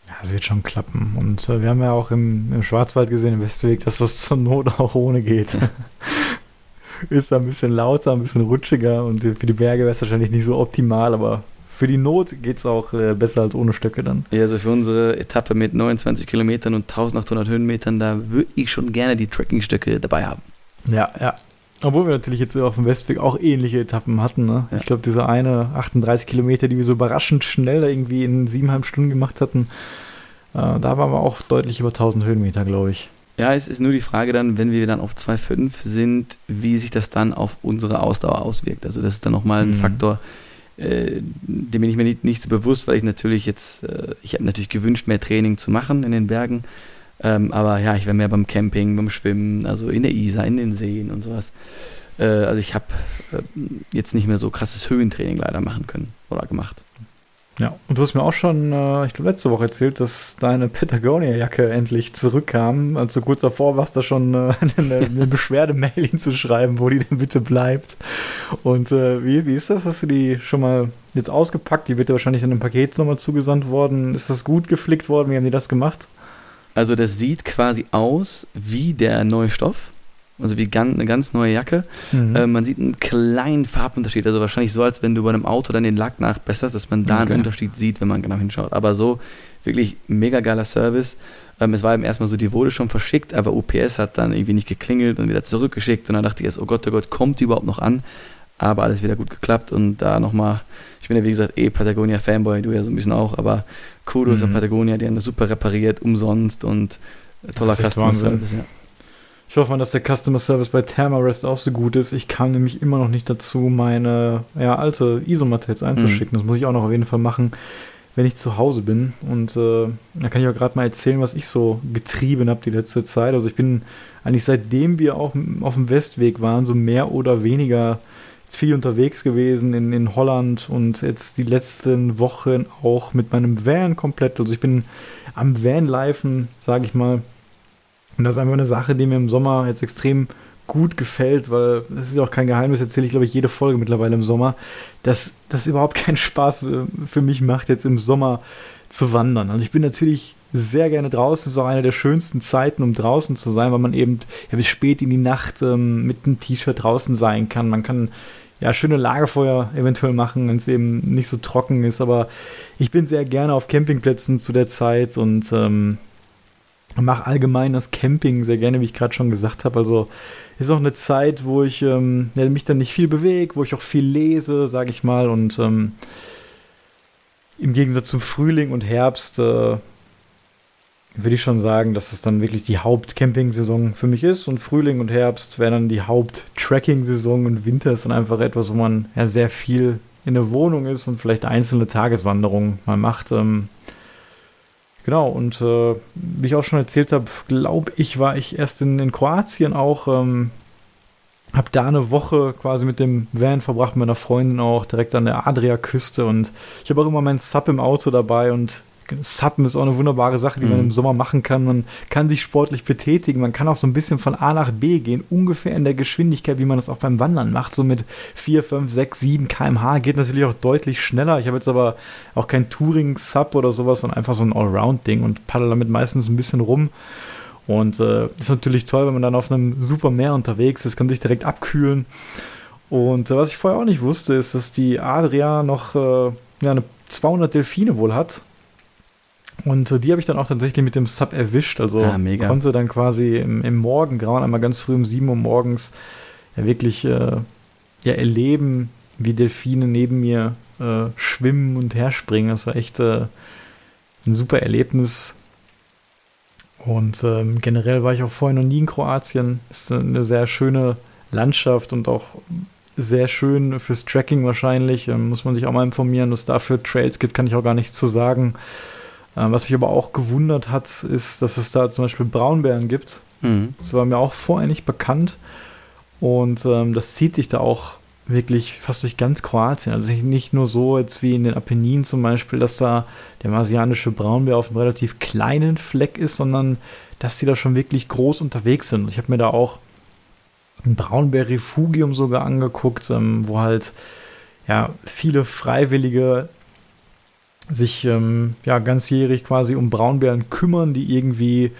Ja, es wird schon klappen. Und äh, wir haben ja auch im, im Schwarzwald gesehen, im Westweg, dass das zur Not auch ohne geht. ist da ein bisschen lauter, ein bisschen rutschiger und für die Berge wäre es wahrscheinlich nicht so optimal, aber für die Not geht es auch äh, besser als ohne Stöcke dann. Ja, also für unsere Etappe mit 29 Kilometern und 1800 Höhenmetern, da würde ich schon gerne die Trekkingstöcke dabei haben. Ja, ja. Obwohl wir natürlich jetzt auf dem Westweg auch ähnliche Etappen hatten. Ne? Ja. Ich glaube, diese eine 38 Kilometer, die wir so überraschend schnell irgendwie in siebeneinhalb Stunden gemacht hatten, äh, da waren wir auch deutlich über 1000 Höhenmeter, glaube ich. Ja, es ist nur die Frage dann, wenn wir dann auf 2,5 sind, wie sich das dann auf unsere Ausdauer auswirkt. Also das ist dann nochmal ein Mhm. Faktor, äh, dem bin ich mir nicht, nicht so bewusst, weil ich natürlich jetzt, äh, ich habe natürlich gewünscht, mehr Training zu machen in den Bergen. Ähm, aber ja, ich war mehr beim Camping, beim Schwimmen, also in der Isar, in den Seen und sowas. Äh, also ich habe äh, jetzt nicht mehr so krasses Höhentraining leider machen können oder gemacht. Ja, und du hast mir auch schon, äh, ich glaube, letzte Woche erzählt, dass deine Patagonia-Jacke endlich zurückkam. Also kurz davor warst du schon äh, eine, eine Beschwerdemail hinzuschreiben, wo die denn bitte bleibt. Und äh, wie, wie ist das? Hast du die schon mal jetzt ausgepackt? Die wird dir wahrscheinlich in einem Paket nochmal zugesandt worden. Ist das gut geflickt worden? Wie haben die das gemacht? Also das sieht quasi aus wie der neue Stoff, also wie gan eine ganz neue Jacke. Mhm. Äh, man sieht einen kleinen Farbunterschied, also wahrscheinlich so, als wenn du bei einem Auto dann den Lack nachbesserst, dass man da Okay. einen Unterschied sieht, wenn man genau hinschaut. Aber so wirklich mega geiler Service. Ähm, es war eben erstmal so, die wurde schon verschickt, aber UPS hat dann irgendwie nicht geklingelt und wieder zurückgeschickt und dann dachte ich erst, oh Gott, oh Gott, kommt die überhaupt noch an? Aber alles wieder gut geklappt und da nochmal, ich bin ja wie gesagt eh Patagonia-Fanboy, du ja so ein bisschen auch, aber Kudos Mhm. an Patagonia, die haben das super repariert, umsonst und toller Customer. Service, ja. Ich hoffe mal, dass der Customer Service bei Thermarest auch so gut ist. Ich kam nämlich immer noch nicht dazu, meine ja, alte Isomatte jetzt einzuschicken. Das muss ich auch noch auf jeden Fall machen, wenn ich zu Hause bin. Und äh, da kann ich auch gerade mal erzählen, was ich so getrieben habe die letzte Zeit. Also ich bin eigentlich seitdem wir auch auf dem Westweg waren, so mehr oder weniger viel unterwegs gewesen in, in Holland und jetzt die letzten Wochen auch mit meinem Van komplett. Also ich bin am Van-Lifen, sage ich mal. Und das ist einfach eine Sache, die mir im Sommer jetzt extrem gut gefällt, weil das ist ja auch kein Geheimnis, erzähle ich glaube ich jede Folge mittlerweile im Sommer, dass das überhaupt keinen Spaß äh, für mich macht, jetzt im Sommer zu wandern. Also ich bin natürlich sehr gerne draußen, das ist auch eine der schönsten Zeiten, um draußen zu sein, weil man eben ja, bis spät in die Nacht ähm, mit einem T-Shirt draußen sein kann. Man kann ja schöne Lagerfeuer eventuell machen, wenn es eben nicht so trocken ist, aber ich bin sehr gerne auf Campingplätzen zu der Zeit und ähm, mache allgemein das Camping sehr gerne, wie ich gerade schon gesagt habe. Also ist auch eine Zeit, wo ich ähm, mich dann nicht viel bewege, wo ich auch viel lese, sage ich mal. Und ähm, im Gegensatz zum Frühling und Herbst äh, würde ich schon sagen, dass es dann wirklich die Haupt-Camping-Saison für mich ist. Und Frühling und Herbst wären dann die Haupt-Tracking-Saison und Winter ist dann einfach etwas, wo man ja sehr viel in der Wohnung ist und vielleicht einzelne Tageswanderungen mal macht. Ähm, Genau, und äh, wie ich auch schon erzählt habe, glaube ich, war ich erst in, in Kroatien auch, ähm, habe da eine Woche quasi mit dem Van verbracht, mit meiner Freundin auch, direkt an der Adria-Küste. Und ich habe auch immer meinen Sub im Auto dabei und Suppen ist auch eine wunderbare Sache, die man Mhm. im Sommer machen kann. Man kann sich sportlich betätigen, man kann auch so ein bisschen von A nach B gehen, ungefähr in der Geschwindigkeit, wie man das auch beim Wandern macht, so mit 4, 5, 6, 7 km/h, geht natürlich auch deutlich schneller. Ich habe jetzt aber auch kein Touring-Sub oder sowas, sondern einfach so ein Allround-Ding und paddel damit meistens ein bisschen rum. Und äh, ist natürlich toll, wenn man dann auf einem super Meer unterwegs ist, kann sich direkt abkühlen. Und äh, was ich vorher auch nicht wusste, ist, dass die Adria noch äh, ja, eine 200 Delfine wohl hat. Und äh, die habe ich dann auch tatsächlich mit dem Sub erwischt. Also Ah, konnte dann quasi im, im Morgengrauen einmal ganz früh um 7 Uhr morgens ja wirklich äh, ja, erleben, wie Delfine neben mir äh, schwimmen und herspringen. Das war echt äh, ein super Erlebnis. Und ähm, generell war ich auch vorher noch nie in Kroatien. Ist eine sehr schöne Landschaft und auch sehr schön fürs Tracking wahrscheinlich. Ähm, muss man sich auch mal informieren, was es dafür Trails gibt, kann ich auch gar nichts zu sagen. Ähm, was mich aber auch gewundert hat, ist, dass es da zum Beispiel Braunbären gibt. Mhm. Das war mir auch vorher nicht bekannt. Und ähm, das zieht sich da auch wirklich fast durch ganz Kroatien. Also nicht nur so jetzt wie in den Apenninen zum Beispiel, dass da der marsianische Braunbär auf einem relativ kleinen Fleck ist, sondern dass die da schon wirklich groß unterwegs sind. Und ich habe mir da auch ein Braunbär-Refugium sogar angeguckt, ähm, wo halt ja viele Freiwillige sich ähm, ja ganzjährig quasi um Braunbären kümmern, die irgendwie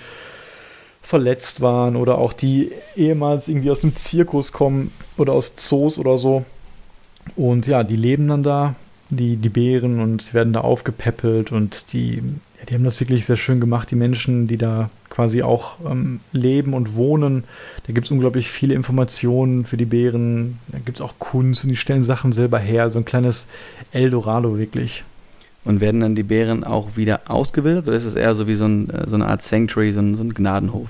verletzt waren oder auch die ehemals irgendwie aus dem Zirkus kommen oder aus Zoos oder so. Und ja, die leben dann da, die, die Bären, und werden da aufgepäppelt und die, ja, die haben das wirklich sehr schön gemacht, die Menschen, die da quasi auch ähm, leben und wohnen. Da gibt es unglaublich viele Informationen für die Bären. Da gibt es auch Kunst und die stellen Sachen selber her. So ein kleines Eldorado wirklich. Und werden dann die Bären auch wieder ausgebildet oder ist es eher so wie so, ein, äh, so eine Art Sanctuary, so ein, so ein Gnadenhof?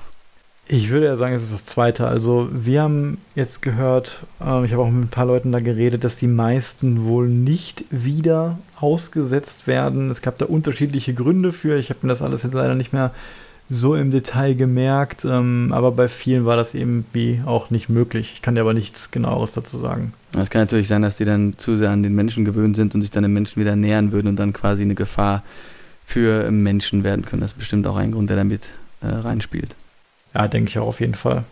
Ich würde ja sagen, es ist das zweite. Also wir haben jetzt gehört, äh, ich habe auch mit ein paar Leuten da geredet, dass die meisten wohl nicht wieder ausgesetzt werden. Es gab da unterschiedliche Gründe für. Ich habe mir das alles jetzt leider nicht mehr so im Detail gemerkt, ähm, aber bei vielen war das eben wie auch nicht möglich. Ich kann dir aber nichts genaueres dazu sagen. Es kann natürlich sein, dass die dann zu sehr an den Menschen gewöhnt sind und sich dann den Menschen wieder nähern würden und dann quasi eine Gefahr für Menschen werden können. Das ist bestimmt auch ein Grund, der damit äh, reinspielt. Ja, denke ich auch auf jeden Fall.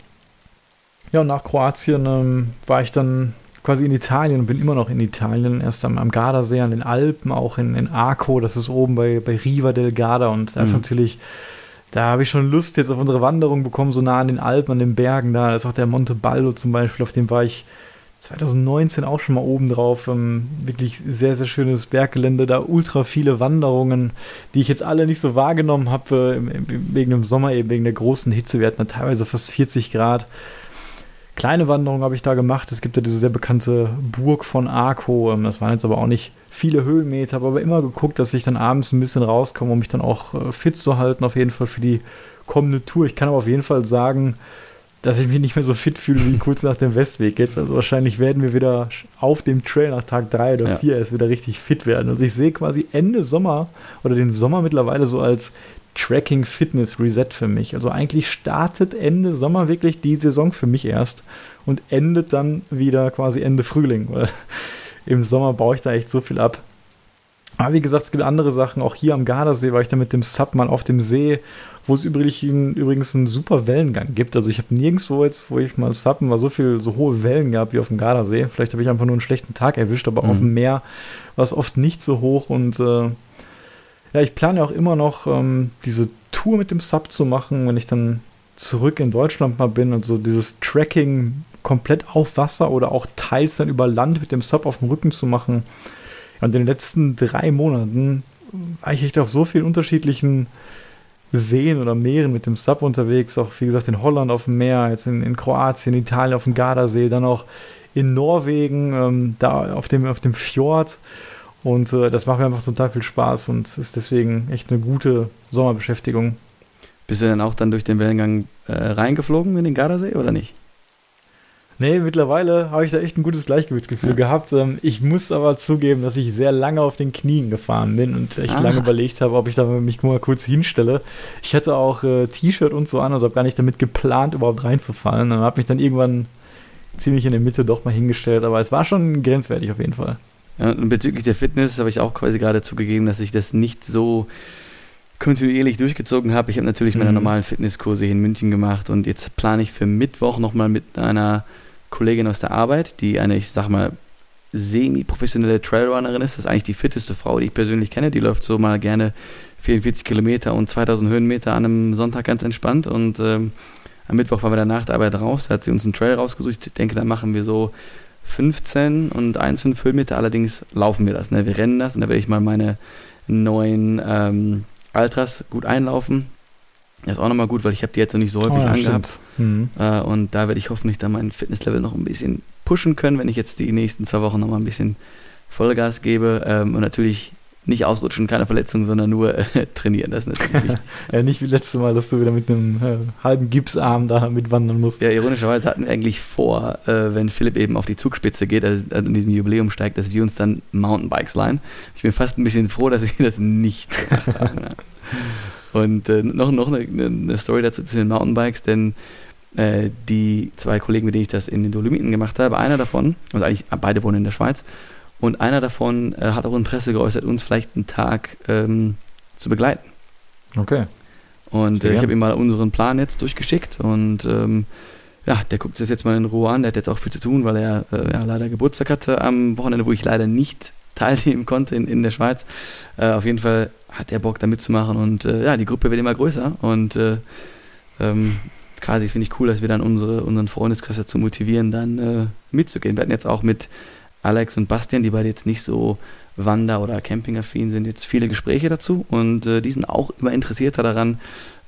Ja, und nach Kroatien ähm, war ich dann quasi in Italien und bin immer noch in Italien, erst am, am Gardasee, an den Alpen, auch in, in Arco, das ist oben bei, bei Riva del Garda und da mhm. ist natürlich da habe ich schon Lust jetzt auf unsere Wanderung bekommen, so nah an den Alpen, an den Bergen da. Ist auch der Monte Baldo zum Beispiel, auf dem war ich 2019 auch schon mal oben drauf. Ähm, wirklich sehr, sehr schönes Berggelände, da ultra viele Wanderungen, die ich jetzt alle nicht so wahrgenommen habe, äh, wegen dem Sommer eben, wegen der großen Hitze. Wir hatten da teilweise fast 40 Grad. Kleine Wanderung habe ich da gemacht. Es gibt ja diese sehr bekannte Burg von Arco. Ähm, das waren jetzt aber auch nicht viele Höhenmeter, habe aber immer geguckt, dass ich dann abends ein bisschen rauskomme, um mich dann auch äh, fit zu halten, auf jeden Fall für die kommende Tour. Ich kann aber auf jeden Fall sagen, dass ich mich nicht mehr so fit fühle wie kurz nach dem Westweg jetzt. Also wahrscheinlich werden wir wieder auf dem Trail nach Tag 3 oder 4 ja. erst wieder richtig fit werden. Also ich sehe quasi Ende Sommer oder den Sommer mittlerweile so als Tracking Fitness Reset für mich. Also eigentlich startet Ende Sommer wirklich die Saison für mich erst und endet dann wieder quasi Ende Frühling, weil im Sommer baue ich da echt so viel ab. Aber wie gesagt, es gibt andere Sachen. Auch hier am Gardasee war ich da mit dem Sub mal auf dem See, wo es übrigens einen super Wellengang gibt. Also ich habe nirgendwo jetzt, wo ich mal suppen war, so viel, so hohe Wellen gehabt wie auf dem Gardasee. Vielleicht habe ich einfach nur einen schlechten Tag erwischt, aber mhm. auf dem Meer war es oft nicht so hoch und äh, ja, ich plane auch immer noch, ähm, diese Tour mit dem Sub zu machen, wenn ich dann zurück in Deutschland mal bin und so dieses Tracking komplett auf Wasser oder auch teils dann über Land mit dem Sub auf dem Rücken zu machen. Und in den letzten drei Monaten war ich echt auf so vielen unterschiedlichen Seen oder Meeren mit dem Sub unterwegs. Auch wie gesagt in Holland auf dem Meer, jetzt in, in Kroatien, Italien auf dem Gardasee, dann auch in Norwegen, ähm, da auf dem, auf dem Fjord. Und äh, das macht mir einfach total viel Spaß und ist deswegen echt eine gute Sommerbeschäftigung. Bist du denn auch dann durch den Wellengang äh, reingeflogen in den Gardasee oder nicht? Nee, mittlerweile habe ich da echt ein gutes Gleichgewichtsgefühl ja. gehabt. Ähm, ich muss aber zugeben, dass ich sehr lange auf den Knien gefahren bin und echt ah. lange überlegt habe, ob ich da mich mal kurz hinstelle. Ich hatte auch äh, T-Shirt und so an, also habe gar nicht damit geplant, überhaupt reinzufallen. Und habe mich dann irgendwann ziemlich in der Mitte doch mal hingestellt, aber es war schon grenzwertig auf jeden Fall. Ja, und bezüglich der Fitness habe ich auch quasi gerade zugegeben, dass ich das nicht so kontinuierlich durchgezogen habe. Ich habe natürlich meine mhm. normalen Fitnesskurse hier in München gemacht und jetzt plane ich für Mittwoch nochmal mit einer Kollegin aus der Arbeit, die eine, ich sag mal, semi-professionelle Trailrunnerin ist. Das ist eigentlich die fitteste Frau, die ich persönlich kenne. Die läuft so mal gerne 44 Kilometer und 2000 Höhenmeter an einem Sonntag ganz entspannt. Und ähm, am Mittwoch waren wir dann nach der Arbeit raus. Da hat sie uns einen Trail rausgesucht. Ich denke, da machen wir so 15 und 1,5 Höhenmeter. Allerdings laufen wir das. Ne? Wir rennen das und da werde ich mal meine neuen ähm, Ultras gut einlaufen. Das ist auch nochmal gut, weil ich habe die jetzt noch nicht so häufig oh, ja, angehabt. Mhm. Äh, und da werde ich hoffentlich dann mein Fitnesslevel noch ein bisschen pushen können, wenn ich jetzt die nächsten zwei Wochen nochmal ein bisschen Vollgas gebe. Ähm, und natürlich nicht ausrutschen, keine Verletzung, sondern nur äh, trainieren. Das ist natürlich wichtig. ja, nicht wie letztes Mal, dass du wieder mit einem äh, halben Gipsarm da mitwandern musst. Ja, ironischerweise hatten wir eigentlich vor, äh, wenn Philipp eben auf die Zugspitze geht, also in diesem Jubiläum steigt, dass wir uns dann Mountainbikes leihen. Ich bin fast ein bisschen froh, dass wir das nicht gemacht haben. ja. Und äh, noch, noch eine, eine, Story dazu zu den Mountainbikes, denn äh, die zwei Kollegen, mit denen ich das in den Dolomiten gemacht habe, einer davon, also eigentlich beide wohnen in der Schweiz, und einer davon äh, hat auch Interesse geäußert, uns vielleicht einen Tag ähm, zu begleiten. Okay. Und äh, ich habe ihm mal unseren Plan jetzt durchgeschickt und ähm, ja, der guckt sich das jetzt mal in Ruhe an. Der hat jetzt auch viel zu tun, weil er äh, ja, leider Geburtstag hatte am Wochenende, wo ich leider nicht teilnehmen konnte in, in der Schweiz. Äh, auf jeden Fall hat er Bock da mitzumachen und äh, ja, die Gruppe wird immer größer und äh, ähm, quasi finde ich cool, dass wir dann unsere, unseren Freundeskreis dazu motivieren, dann äh, mitzugehen. Wir hatten jetzt auch mit Alex und Bastian, die beide jetzt nicht so Wander- oder Campingaffin sind, jetzt viele Gespräche dazu und äh, die sind auch immer interessierter daran,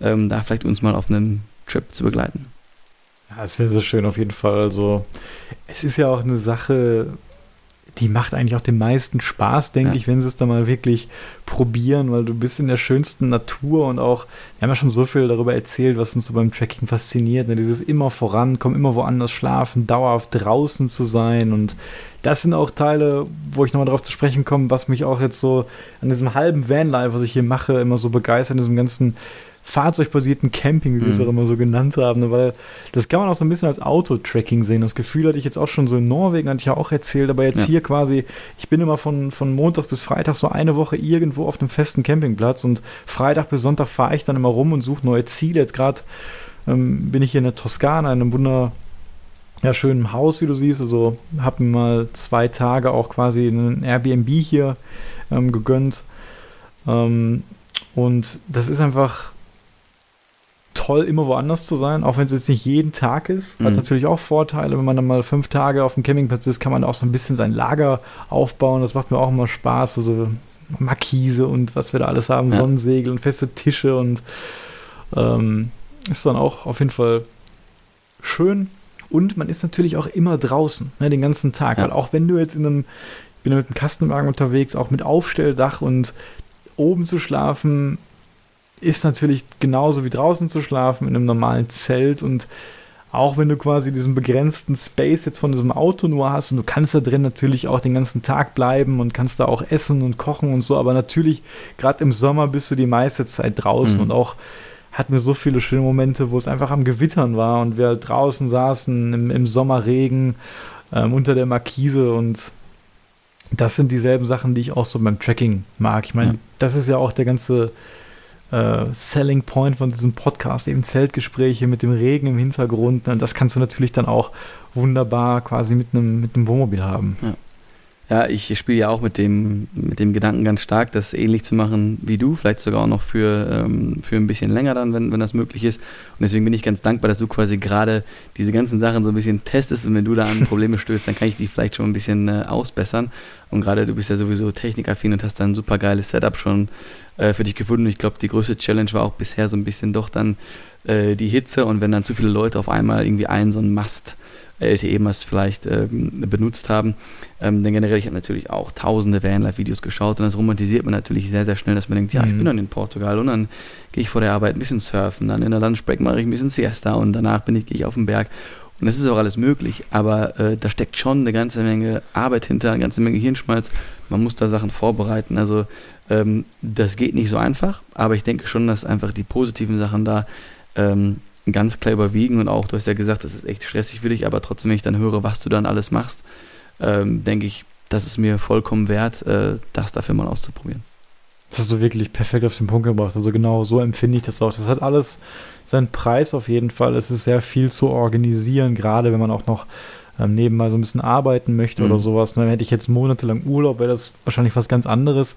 ähm, da vielleicht uns mal auf einem Trip zu begleiten. Ja, es wäre so schön auf jeden Fall. Also es ist ja auch eine Sache, die macht eigentlich auch den meisten Spaß, denke ja. ich, wenn sie es dann mal wirklich probieren, weil du bist in der schönsten Natur und auch, wir haben ja schon so viel darüber erzählt, was uns so beim Tracking fasziniert, ne? dieses immer vorankommen, immer woanders schlafen, dauerhaft draußen zu sein und das sind auch Teile, wo ich nochmal darauf zu sprechen komme, was mich auch jetzt so an diesem halben Vanlife, was ich hier mache, immer so begeistert, in diesem ganzen fahrzeugbasierten Camping, wie wir es auch immer so genannt haben, ne? weil das kann man auch so ein bisschen als Auto-Tracking sehen. Das Gefühl hatte ich jetzt auch schon so in Norwegen, hatte ich ja auch erzählt, aber jetzt ja. hier quasi, ich bin immer von, von Montag bis Freitag so eine Woche irgendwo auf einem festen Campingplatz und Freitag bis Sonntag fahre ich dann immer rum und suche neue Ziele. Jetzt gerade ähm, bin ich hier in der Toskana, in einem wunder ja, schönen Haus, wie du siehst. Also habe mir mal zwei Tage auch quasi ein Airbnb hier ähm, gegönnt. Ähm, und das ist einfach toll, immer woanders zu sein, auch wenn es jetzt nicht jeden Tag ist. Hat mhm. natürlich auch Vorteile, wenn man dann mal fünf Tage auf dem Campingplatz ist, kann man auch so ein bisschen sein Lager aufbauen. Das macht mir auch immer Spaß. Also Markise und was wir da alles haben, ja. Sonnensegel und feste Tische und ähm, ist dann auch auf jeden Fall schön. Und man ist natürlich auch immer draußen, ne, den ganzen Tag. Ja. Weil auch wenn du jetzt in einem, ich bin mit einem Kastenwagen unterwegs, auch mit Aufstelldach und oben zu schlafen, ist natürlich genauso wie draußen zu schlafen in einem normalen Zelt und auch wenn du quasi diesen begrenzten Space jetzt von diesem Auto nur hast und du kannst da drin natürlich auch den ganzen Tag bleiben und kannst da auch essen und kochen und so, aber natürlich gerade im Sommer bist du die meiste Zeit draußen mhm. und auch hatten wir so viele schöne Momente, wo es einfach am Gewittern war und wir draußen saßen im, im Sommerregen ähm, unter der Markise und das sind dieselben Sachen, die ich auch so beim Tracking mag. Ich meine, ja. das ist ja auch der ganze äh, Selling Point von diesem Podcast, eben Zeltgespräche mit dem Regen im Hintergrund. Das kannst du natürlich dann auch wunderbar quasi mit einem, mit einem Wohnmobil haben. Ja. Ja, ich spiele ja auch mit dem, mit dem Gedanken ganz stark, das ähnlich zu machen wie du, vielleicht sogar auch noch für, ähm, für ein bisschen länger dann, wenn, wenn das möglich ist. Und deswegen bin ich ganz dankbar, dass du quasi gerade diese ganzen Sachen so ein bisschen testest und wenn du da an Probleme stößt, dann kann ich die vielleicht schon ein bisschen äh, ausbessern. Und gerade du bist ja sowieso technikaffin und hast dann ein super geiles Setup schon äh, für dich gefunden. Ich glaube, die größte Challenge war auch bisher so ein bisschen doch dann äh, die Hitze und wenn dann zu viele Leute auf einmal irgendwie einen so einen Mast LTE-Mast vielleicht ähm, benutzt haben. Ähm, denn generell, ich habe natürlich auch tausende Vanlife-Videos geschaut und das romantisiert man natürlich sehr, sehr schnell, dass man denkt, ja, mhm. ich bin dann in Portugal und dann gehe ich vor der Arbeit ein bisschen surfen, dann in der Lunchbreak mache ich ein bisschen Siesta und danach bin ich, gehe ich auf den Berg. Und das ist auch alles möglich, aber äh, da steckt schon eine ganze Menge Arbeit hinter, eine ganze Menge Hirnschmalz. Man muss da Sachen vorbereiten. Also ähm, das geht nicht so einfach, aber ich denke schon, dass einfach die positiven Sachen da ähm, ganz klar überwiegen und auch, du hast ja gesagt, das ist echt stressig für dich, aber trotzdem, wenn ich dann höre, was du dann alles machst, ähm, denke ich, das ist mir vollkommen wert, äh, das dafür mal auszuprobieren. Das hast du wirklich perfekt auf den Punkt gebracht. Also genau so empfinde ich das auch. Das hat alles seinen Preis auf jeden Fall. Es ist sehr viel zu organisieren, gerade wenn man auch noch ähm, nebenbei so ein bisschen arbeiten möchte mhm. oder sowas. Dann hätte ich jetzt monatelang Urlaub, wäre das wahrscheinlich was ganz anderes.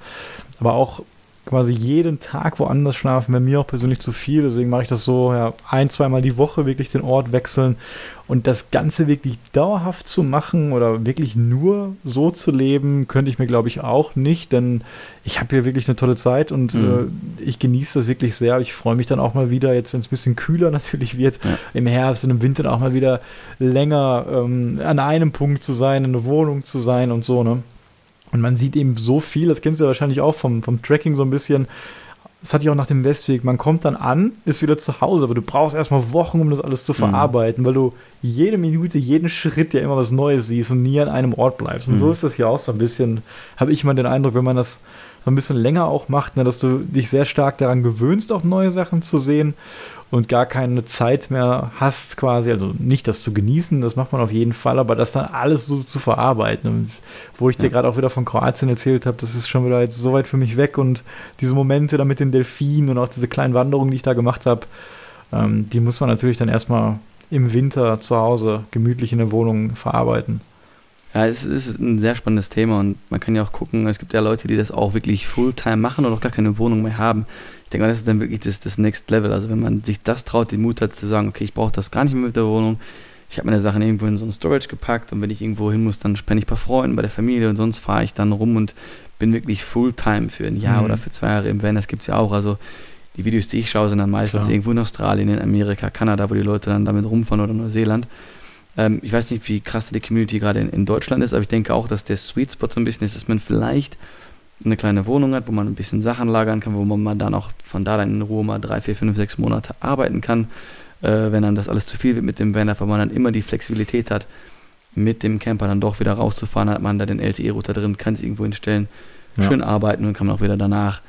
Aber auch quasi jeden Tag woanders schlafen, wäre mir auch persönlich zu viel. Deswegen mache ich das so, ja, ein, zweimal die Woche wirklich den Ort wechseln und das Ganze wirklich dauerhaft zu machen oder wirklich nur so zu leben, könnte ich mir, glaube ich, auch nicht, denn ich habe hier wirklich eine tolle Zeit und mhm. äh, ich genieße das wirklich sehr. Ich freue mich dann auch mal wieder, jetzt wenn es ein bisschen kühler natürlich wird, ja. im Herbst und im Winter auch mal wieder länger ähm, an einem Punkt zu sein, in einer Wohnung zu sein und so, ne? Und man sieht eben so viel, das kennst du ja wahrscheinlich auch vom, vom Tracking so ein bisschen. Das hatte ich auch nach dem Westweg. Man kommt dann an, ist wieder zu Hause, aber du brauchst erstmal Wochen, um das alles zu mhm. verarbeiten, mhm. weil du jede Minute, jeden Schritt ja immer was Neues siehst und nie an einem Ort bleibst. Und mhm. so ist das hier auch so ein bisschen, habe ich mal den Eindruck, wenn man das so ein bisschen länger auch macht, ne, dass du dich sehr stark daran gewöhnst, auch neue Sachen zu sehen und gar keine Zeit mehr hast quasi, also nicht das zu genießen, das macht man auf jeden Fall, aber das dann alles so zu verarbeiten. Und wo ich ja. dir gerade auch wieder von Kroatien erzählt habe, das ist schon wieder jetzt so weit für mich weg und diese Momente da mit den Delfinen und auch diese kleinen Wanderungen, die ich da gemacht habe, ähm, die muss man natürlich dann erstmal im Winter zu Hause gemütlich in der Wohnung verarbeiten. Ja, es ist ein sehr spannendes Thema und man kann ja auch gucken, es gibt ja Leute, die das auch wirklich Fulltime machen und auch gar keine Wohnung mehr haben. Ich denke mal, das ist dann wirklich das, das Next Level. Also wenn man sich das traut, den Mut hat zu sagen, okay, ich brauche das gar nicht mehr mit der Wohnung. Ich habe meine Sachen irgendwo in so ein Storage gepackt und wenn ich irgendwo hin muss, dann spende ich ein paar Freunden bei der Familie und sonst fahre ich dann rum und bin wirklich Fulltime für ein Jahr mhm. oder für zwei Jahre im Van. Das gibt es ja auch. Also die Videos, die ich schaue, sind dann meistens Klar. irgendwo in Australien, in Amerika, Kanada, wo die Leute dann damit rumfahren oder Neuseeland. Ähm, ich weiß nicht, wie krass die Community gerade in, in, Deutschland ist, aber ich denke auch, dass der Sweet Spot so ein bisschen ist, dass man vielleicht eine kleine Wohnung hat, wo man ein bisschen Sachen lagern kann, wo man dann auch von da dann in Ruhe mal drei, vier, fünf, sechs Monate arbeiten kann, äh, wenn dann das alles zu viel wird mit dem Van, weil man dann immer die Flexibilität hat, mit dem Camper dann doch wieder rauszufahren, hat man da den LTE-Router drin, kann es irgendwo hinstellen, ja. schön arbeiten und kann man auch wieder danach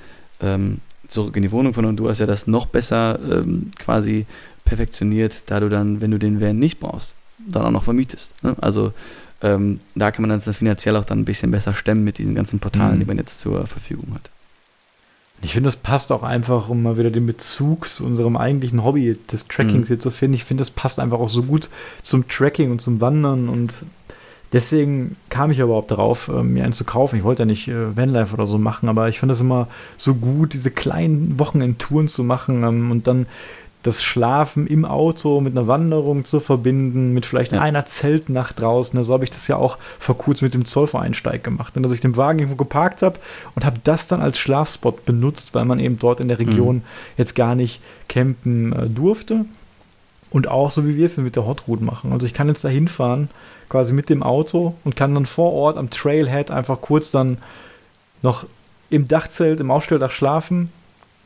ähm, zurück in die Wohnung fahren und du hast ja das noch besser ähm, quasi perfektioniert, da du dann, wenn du den Van nicht brauchst, dann auch noch vermietest. Ne? Also ähm, da kann man das finanziell auch dann ein bisschen besser stemmen mit diesen ganzen Portalen, mhm. die man jetzt zur Verfügung hat. Ich finde, das passt auch einfach, um mal wieder den Bezug zu unserem eigentlichen Hobby des Trackings mhm. jetzt zu finden. Ich finde, das passt einfach auch so gut zum Tracking und zum Wandern und deswegen kam ich überhaupt darauf, äh, mir einen zu kaufen. Ich wollte ja nicht äh, Vanlife oder so machen, aber ich fand es immer so gut, diese kleinen Wochenendtouren zu machen ähm, und dann das Schlafen im Auto mit einer Wanderung zu verbinden, mit vielleicht ja. einer Zeltnacht draußen. Also habe ich das ja auch vor kurzem mit dem Zollvereinsteig gemacht. Dass ich den Wagen irgendwo geparkt habe und habe das dann als Schlafspot benutzt, weil man eben dort in der Region mhm. jetzt gar nicht campen äh, durfte. Und auch so wie wir es mit der Hot Route machen. Also ich kann jetzt da hinfahren, quasi mit dem Auto und kann dann vor Ort am Trailhead einfach kurz dann noch im Dachzelt, im Aufstelldach schlafen,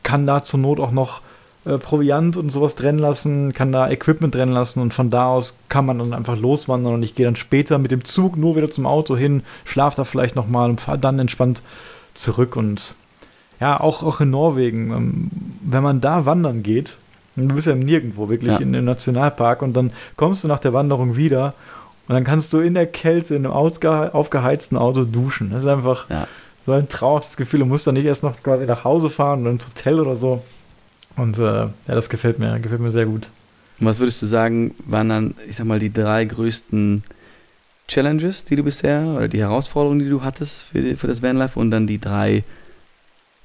kann da zur Not auch noch äh, Proviant und sowas drin lassen, kann da Equipment drin lassen und von da aus kann man dann einfach loswandern und ich gehe dann später mit dem Zug nur wieder zum Auto hin, schlaf da vielleicht nochmal und fahre dann entspannt zurück und ja, auch, auch in Norwegen, ähm, wenn man da wandern geht, du bist ja nirgendwo wirklich ja. in dem Nationalpark und dann kommst du nach der Wanderung wieder und dann kannst du in der Kälte in einem aufgeheizten Auto duschen. Das ist einfach ja. so ein traumhaftes Gefühl. Du musst dann nicht erst noch quasi nach Hause fahren oder ins Hotel oder so. Und äh, ja, das gefällt mir, gefällt mir sehr gut. Und was würdest du sagen, waren dann, ich sag mal, die drei größten Challenges, die du bisher, oder die Herausforderungen, die du hattest für, die, für das Vanlife und dann die drei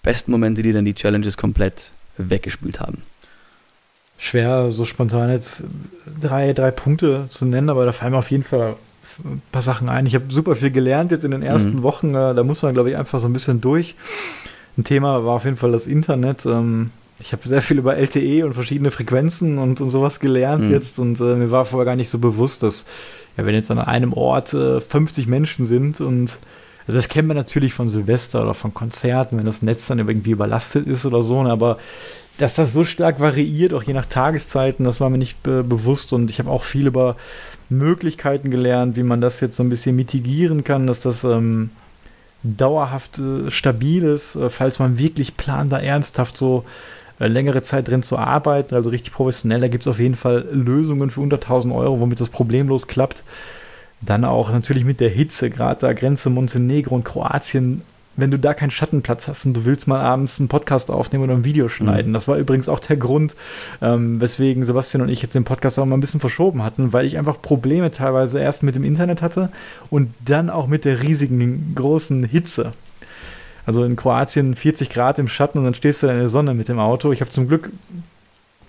besten Momente, die dann die Challenges komplett weggespült haben? Schwer, so spontan jetzt drei, drei Punkte zu nennen, aber da fallen mir auf jeden Fall ein paar Sachen ein. Ich habe super viel gelernt jetzt in den ersten mhm. Wochen. Äh, da muss man, glaube ich, einfach so ein bisschen durch. Ein Thema war auf jeden Fall das Internet. Ähm, ich habe sehr viel über LTE und verschiedene Frequenzen und, und sowas gelernt mhm. jetzt und äh, mir war vorher gar nicht so bewusst, dass, ja, wenn jetzt an einem Ort äh, 50 Menschen sind und also das kennt man natürlich von Silvester oder von Konzerten, wenn das Netz dann irgendwie überlastet ist oder so, ne, aber dass das so stark variiert, auch je nach Tageszeiten, das war mir nicht be bewusst und ich habe auch viel über Möglichkeiten gelernt, wie man das jetzt so ein bisschen mitigieren kann, dass das ähm, dauerhaft äh, stabil ist, äh, falls man wirklich plant, da ernsthaft so längere Zeit drin zu arbeiten, also richtig professionell. Da gibt es auf jeden Fall Lösungen für unter 1000 Euro, womit das problemlos klappt. Dann auch natürlich mit der Hitze, gerade da Grenze Montenegro und Kroatien. Wenn du da keinen Schattenplatz hast und du willst mal abends einen Podcast aufnehmen oder ein Video mhm. schneiden. Mhm. Das war übrigens auch der Grund, ähm, weswegen Sebastian und ich jetzt den Podcast auch mal ein bisschen verschoben hatten, weil ich einfach Probleme teilweise erst mit dem Internet hatte und dann auch mit der riesigen, großen Hitze. Also in Kroatien 40 Grad im Schatten und dann stehst du da in der Sonne mit dem Auto. Ich habe zum Glück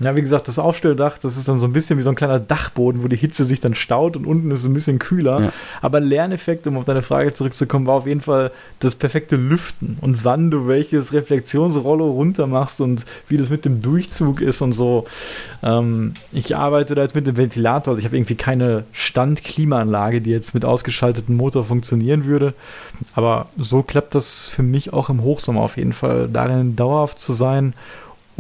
Ja, wie gesagt, das Aufstelldach, das ist dann so ein bisschen wie so ein kleiner Dachboden, wo die Hitze sich dann staut und unten ist es ein bisschen kühler. Ja. Aber Lerneffekt, um auf deine Frage zurückzukommen, war auf jeden Fall das perfekte Lüften und wann du welches Reflexionsrollo runter machst und wie das mit dem Durchzug ist und so. Ähm, ich arbeite da jetzt mit dem Ventilator, also ich habe irgendwie keine Standklimaanlage, die jetzt mit ausgeschaltetem Motor funktionieren würde. Aber so klappt das für mich auch im Hochsommer auf jeden Fall, darin dauerhaft zu sein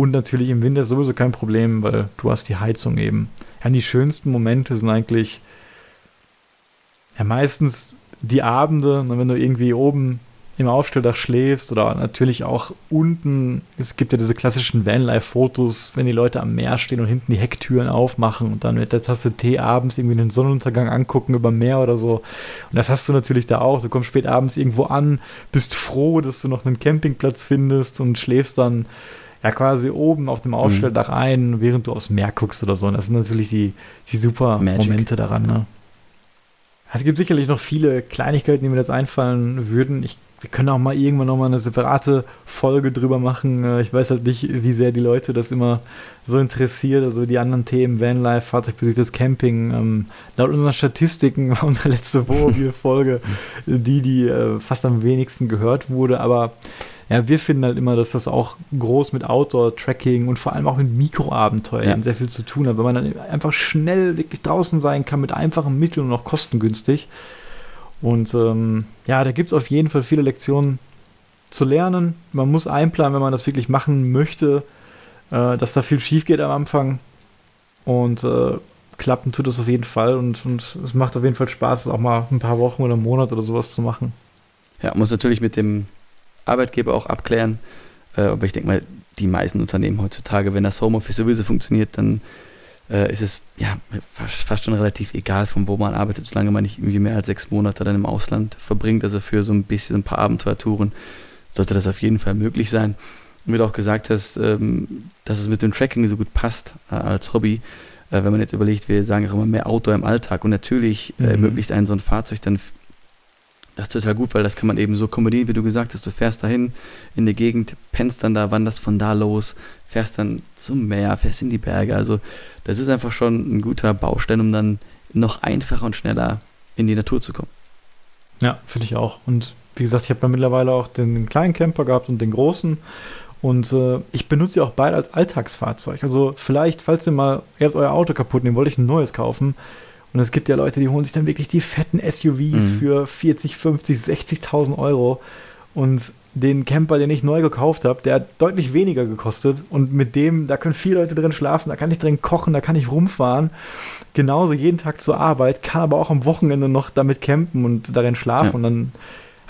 und natürlich im Winter sowieso kein Problem, weil du hast die Heizung eben. Ja, die schönsten Momente sind eigentlich ja meistens die Abende, wenn du irgendwie oben im Aufstelldach schläfst oder natürlich auch unten. Es gibt ja diese klassischen Vanlife-Fotos, wenn die Leute am Meer stehen und hinten die Hecktüren aufmachen und dann mit der Tasse Tee abends irgendwie den Sonnenuntergang angucken über Meer oder so. Und das hast du natürlich da auch. Du kommst spät abends irgendwo an, bist froh, dass du noch einen Campingplatz findest und schläfst dann ja quasi oben auf dem Aufstelldach mhm. ein, während du aufs Meer guckst oder so. Und das sind natürlich die, die super Magic. Momente daran. Ne? Also es gibt sicherlich noch viele Kleinigkeiten, die mir jetzt einfallen würden. Ich, wir können auch mal irgendwann noch mal eine separate Folge drüber machen. Äh, ich weiß halt nicht, wie sehr die Leute das immer so interessiert. Also die anderen Themen, Vanlife, Fahrzeugbesiegtes Camping. Ähm, laut unseren Statistiken war unsere letzte Wohnmobil-Folge die, die äh, fast am wenigsten gehört wurde. Aber ja, wir finden halt immer, dass das auch groß mit Outdoor-Tracking und vor allem auch mit Mikroabenteuern ja. sehr viel zu tun hat, weil man dann einfach schnell wirklich draußen sein kann mit einfachen Mitteln und auch kostengünstig. Und ähm, ja, da gibt es auf jeden Fall viele Lektionen zu lernen. Man muss einplanen, wenn man das wirklich machen möchte, äh, dass da viel schief geht am Anfang. Und äh, klappen tut es auf jeden Fall. Und, und es macht auf jeden Fall Spaß, auch mal ein paar Wochen oder einen Monat oder sowas zu machen. Ja, muss natürlich mit dem Arbeitgeber auch abklären. Äh, aber ich denke mal, die meisten Unternehmen heutzutage, wenn das Homeoffice sowieso funktioniert, dann äh, ist es ja fast, fast, schon relativ egal, von wo man arbeitet, solange man nicht irgendwie mehr als sechs Monate dann im Ausland verbringt. Also für so ein bisschen ein paar Abenteuertouren sollte das auf jeden Fall möglich sein. Und wie du auch gesagt hast, ähm, dass es mit dem Tracking so gut passt äh, als Hobby, äh, wenn man jetzt überlegt, wir sagen auch immer mehr Outdoor im Alltag und natürlich äh, mhm. ermöglicht einen so ein Fahrzeug dann das ist total gut, weil das kann man eben so kombinieren, wie du gesagt hast. Du fährst dahin in die Gegend, pennst dann da, wanderst von da los, fährst dann zum Meer, fährst in die Berge. Also das ist einfach schon ein guter Baustein, um dann noch einfacher und schneller in die Natur zu kommen. Ja, finde ich auch. Und wie gesagt, ich habe ja mittlerweile auch den kleinen Camper gehabt und den großen. Und äh, ich benutze sie auch beide als Alltagsfahrzeug. Also vielleicht, falls ihr mal, ihr habt euer Auto kaputt und ihr wollt euch ein neues kaufen, und es gibt ja Leute, die holen sich dann wirklich die fetten SUVs mhm. für 40, 50, 60.000 Euro. Und den Camper, den ich neu gekauft habe, der hat deutlich weniger gekostet. Und mit dem, da können viele Leute drin schlafen, da kann ich drin kochen, da kann ich rumfahren. Genauso jeden Tag zur Arbeit, kann aber auch am Wochenende noch damit campen und darin schlafen. Ja. Und dann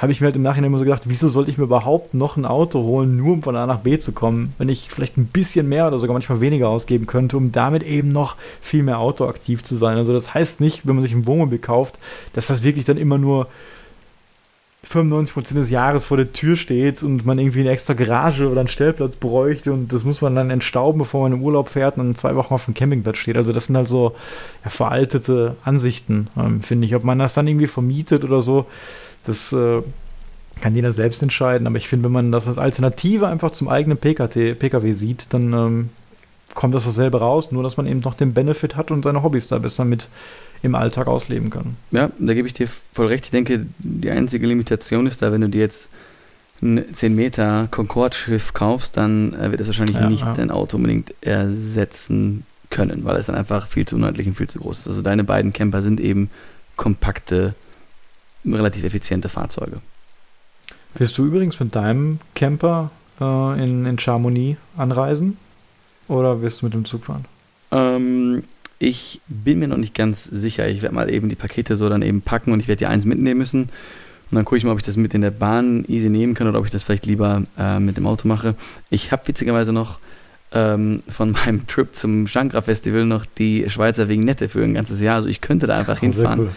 habe ich mir halt im Nachhinein immer so gedacht, wieso sollte ich mir überhaupt noch ein Auto holen, nur um von A nach B zu kommen, wenn ich vielleicht ein bisschen mehr oder sogar manchmal weniger ausgeben könnte, um damit eben noch viel mehr autoaktiv zu sein. Also das heißt nicht, wenn man sich ein Wohnmobil kauft, dass das wirklich dann immer nur 95% des Jahres vor der Tür steht und man irgendwie eine extra Garage oder einen Stellplatz bräuchte und das muss man dann entstauben, bevor man in Urlaub fährt und dann zwei Wochen auf dem Campingplatz steht. Also das sind halt so ja, veraltete Ansichten, ähm, finde ich. Ob man das dann irgendwie vermietet oder so, das äh, kann jeder selbst entscheiden, aber ich finde, wenn man das als Alternative einfach zum eigenen PKT, PKW sieht, dann ähm, kommt das dasselbe raus, nur dass man eben noch den Benefit hat und seine Hobbys da besser mit im Alltag ausleben kann. Ja, da gebe ich dir voll recht. Ich denke, die einzige Limitation ist da, wenn du dir jetzt ein 10 Meter Concorde-Schiff kaufst, dann äh, wird das wahrscheinlich ja, nicht ja. dein Auto unbedingt ersetzen können, weil es dann einfach viel zu unordentlich und viel zu groß ist. Also deine beiden Camper sind eben kompakte relativ effiziente Fahrzeuge. Wirst du übrigens mit deinem Camper äh, in, in Chamonix anreisen? Oder wirst du mit dem Zug fahren? Ähm, ich bin mir noch nicht ganz sicher. Ich werde mal eben die Pakete so dann eben packen und ich werde die eins mitnehmen müssen. Und dann gucke ich mal, ob ich das mit in der Bahn easy nehmen kann oder ob ich das vielleicht lieber äh, mit dem Auto mache. Ich habe witzigerweise noch ähm, von meinem Trip zum Shankra Festival noch die Schweizer Vignette für ein ganzes Jahr. Also ich könnte da einfach oh, hinfahren. Cool.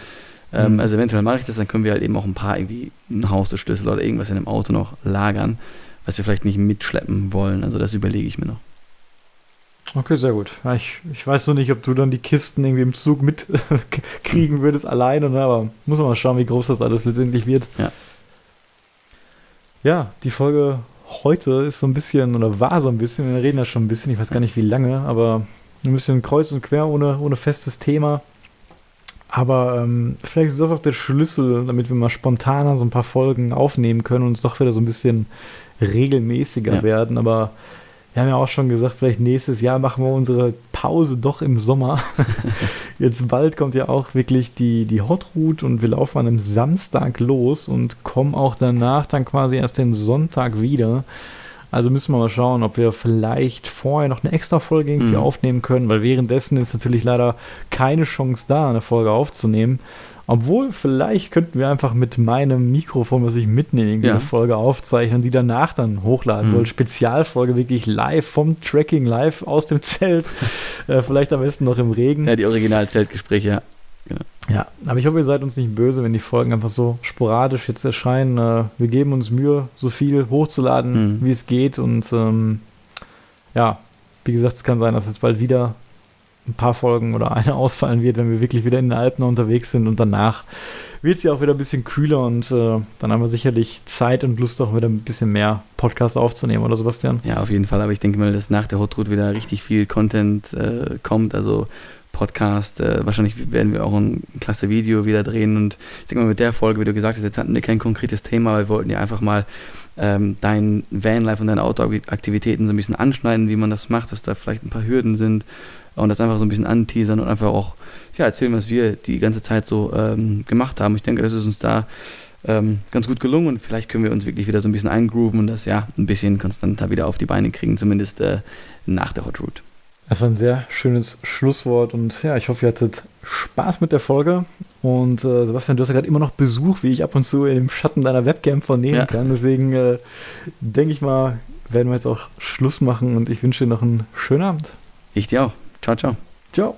Ähm, mhm. Also eventuell mache ich das, dann können wir halt eben auch ein paar irgendwie ein Hausschlüssel oder irgendwas in dem Auto noch lagern, was wir vielleicht nicht mitschleppen wollen. Also das überlege ich mir noch. Okay, sehr gut. ich, ich weiß noch nicht, ob du dann die Kisten irgendwie im Zug mitkriegen würdest alleine, ne? aber muss man mal schauen, wie groß das alles letztendlich wird. Ja. Ja, die Folge heute ist so ein bisschen, oder war so ein bisschen, wir reden ja schon ein bisschen, ich weiß gar nicht wie lange, aber ein bisschen kreuz und quer, ohne, ohne festes Thema. Aber ähm, vielleicht ist das auch der Schlüssel, damit wir mal spontaner so ein paar Folgen aufnehmen können und uns doch wieder so ein bisschen regelmäßiger ja. werden. Aber wir haben ja auch schon gesagt, vielleicht nächstes Jahr machen wir unsere Pause doch im Sommer. Jetzt bald kommt ja auch wirklich die, die Hot Route und wir laufen an einem Samstag los und kommen auch danach dann quasi erst den Sonntag wieder. Also müssen wir mal schauen, ob wir vielleicht vorher noch eine extra Folge irgendwie mhm. aufnehmen können, weil währenddessen ist natürlich leider keine Chance da, eine Folge aufzunehmen. Obwohl, vielleicht könnten wir einfach mit meinem Mikrofon, was ich mitnehme, ja. eine Folge aufzeichnen, die danach dann hochladen mhm. soll. Spezialfolge wirklich live vom Tracking, live aus dem Zelt. äh, vielleicht am besten noch im Regen. Ja, die Original-Zeltgespräche, ja. Genau. Ja, aber ich hoffe, ihr seid uns nicht böse, wenn die Folgen einfach so sporadisch jetzt erscheinen. Äh, wir geben uns Mühe, so viel hochzuladen, mhm. wie es geht. Und ähm, ja, wie gesagt, es kann sein, dass jetzt bald wieder ein paar Folgen oder eine ausfallen wird, wenn wir wirklich wieder in den Alpen unterwegs sind. Und danach wird es ja auch wieder ein bisschen kühler und äh, dann haben wir sicherlich Zeit und Lust auch wieder ein bisschen mehr Podcast aufzunehmen, oder Sebastian? Ja, auf jeden Fall. Aber ich denke mal, dass nach der Hot Route wieder richtig viel Content äh, kommt. Also Podcast. Äh, wahrscheinlich werden wir auch ein klasse Video wieder drehen. Und ich denke mal, mit der Folge, wie du gesagt hast, jetzt hatten wir kein konkretes Thema, aber wir wollten ja einfach mal ähm, dein Vanlife und deine Outdoor-Aktivitäten so ein bisschen anschneiden, wie man das macht, dass da vielleicht ein paar Hürden sind und das einfach so ein bisschen anteasern und einfach auch ja, erzählen, was wir die ganze Zeit so ähm, gemacht haben. Ich denke, das ist uns da ähm, ganz gut gelungen und vielleicht können wir uns wirklich wieder so ein bisschen eingrooven und das ja ein bisschen konstanter wieder auf die Beine kriegen, zumindest äh, nach der Hot Route. Das war ein sehr schönes Schlusswort und ja, ich hoffe, ihr hattet Spaß mit der Folge. Und äh, Sebastian, du hast ja gerade immer noch Besuch, wie ich ab und zu im Schatten deiner Webcam vernehmen ja. kann. Deswegen äh, denke ich mal, werden wir jetzt auch Schluss machen und ich wünsche dir noch einen schönen Abend. Ich dir auch. Ciao, ciao. Ciao.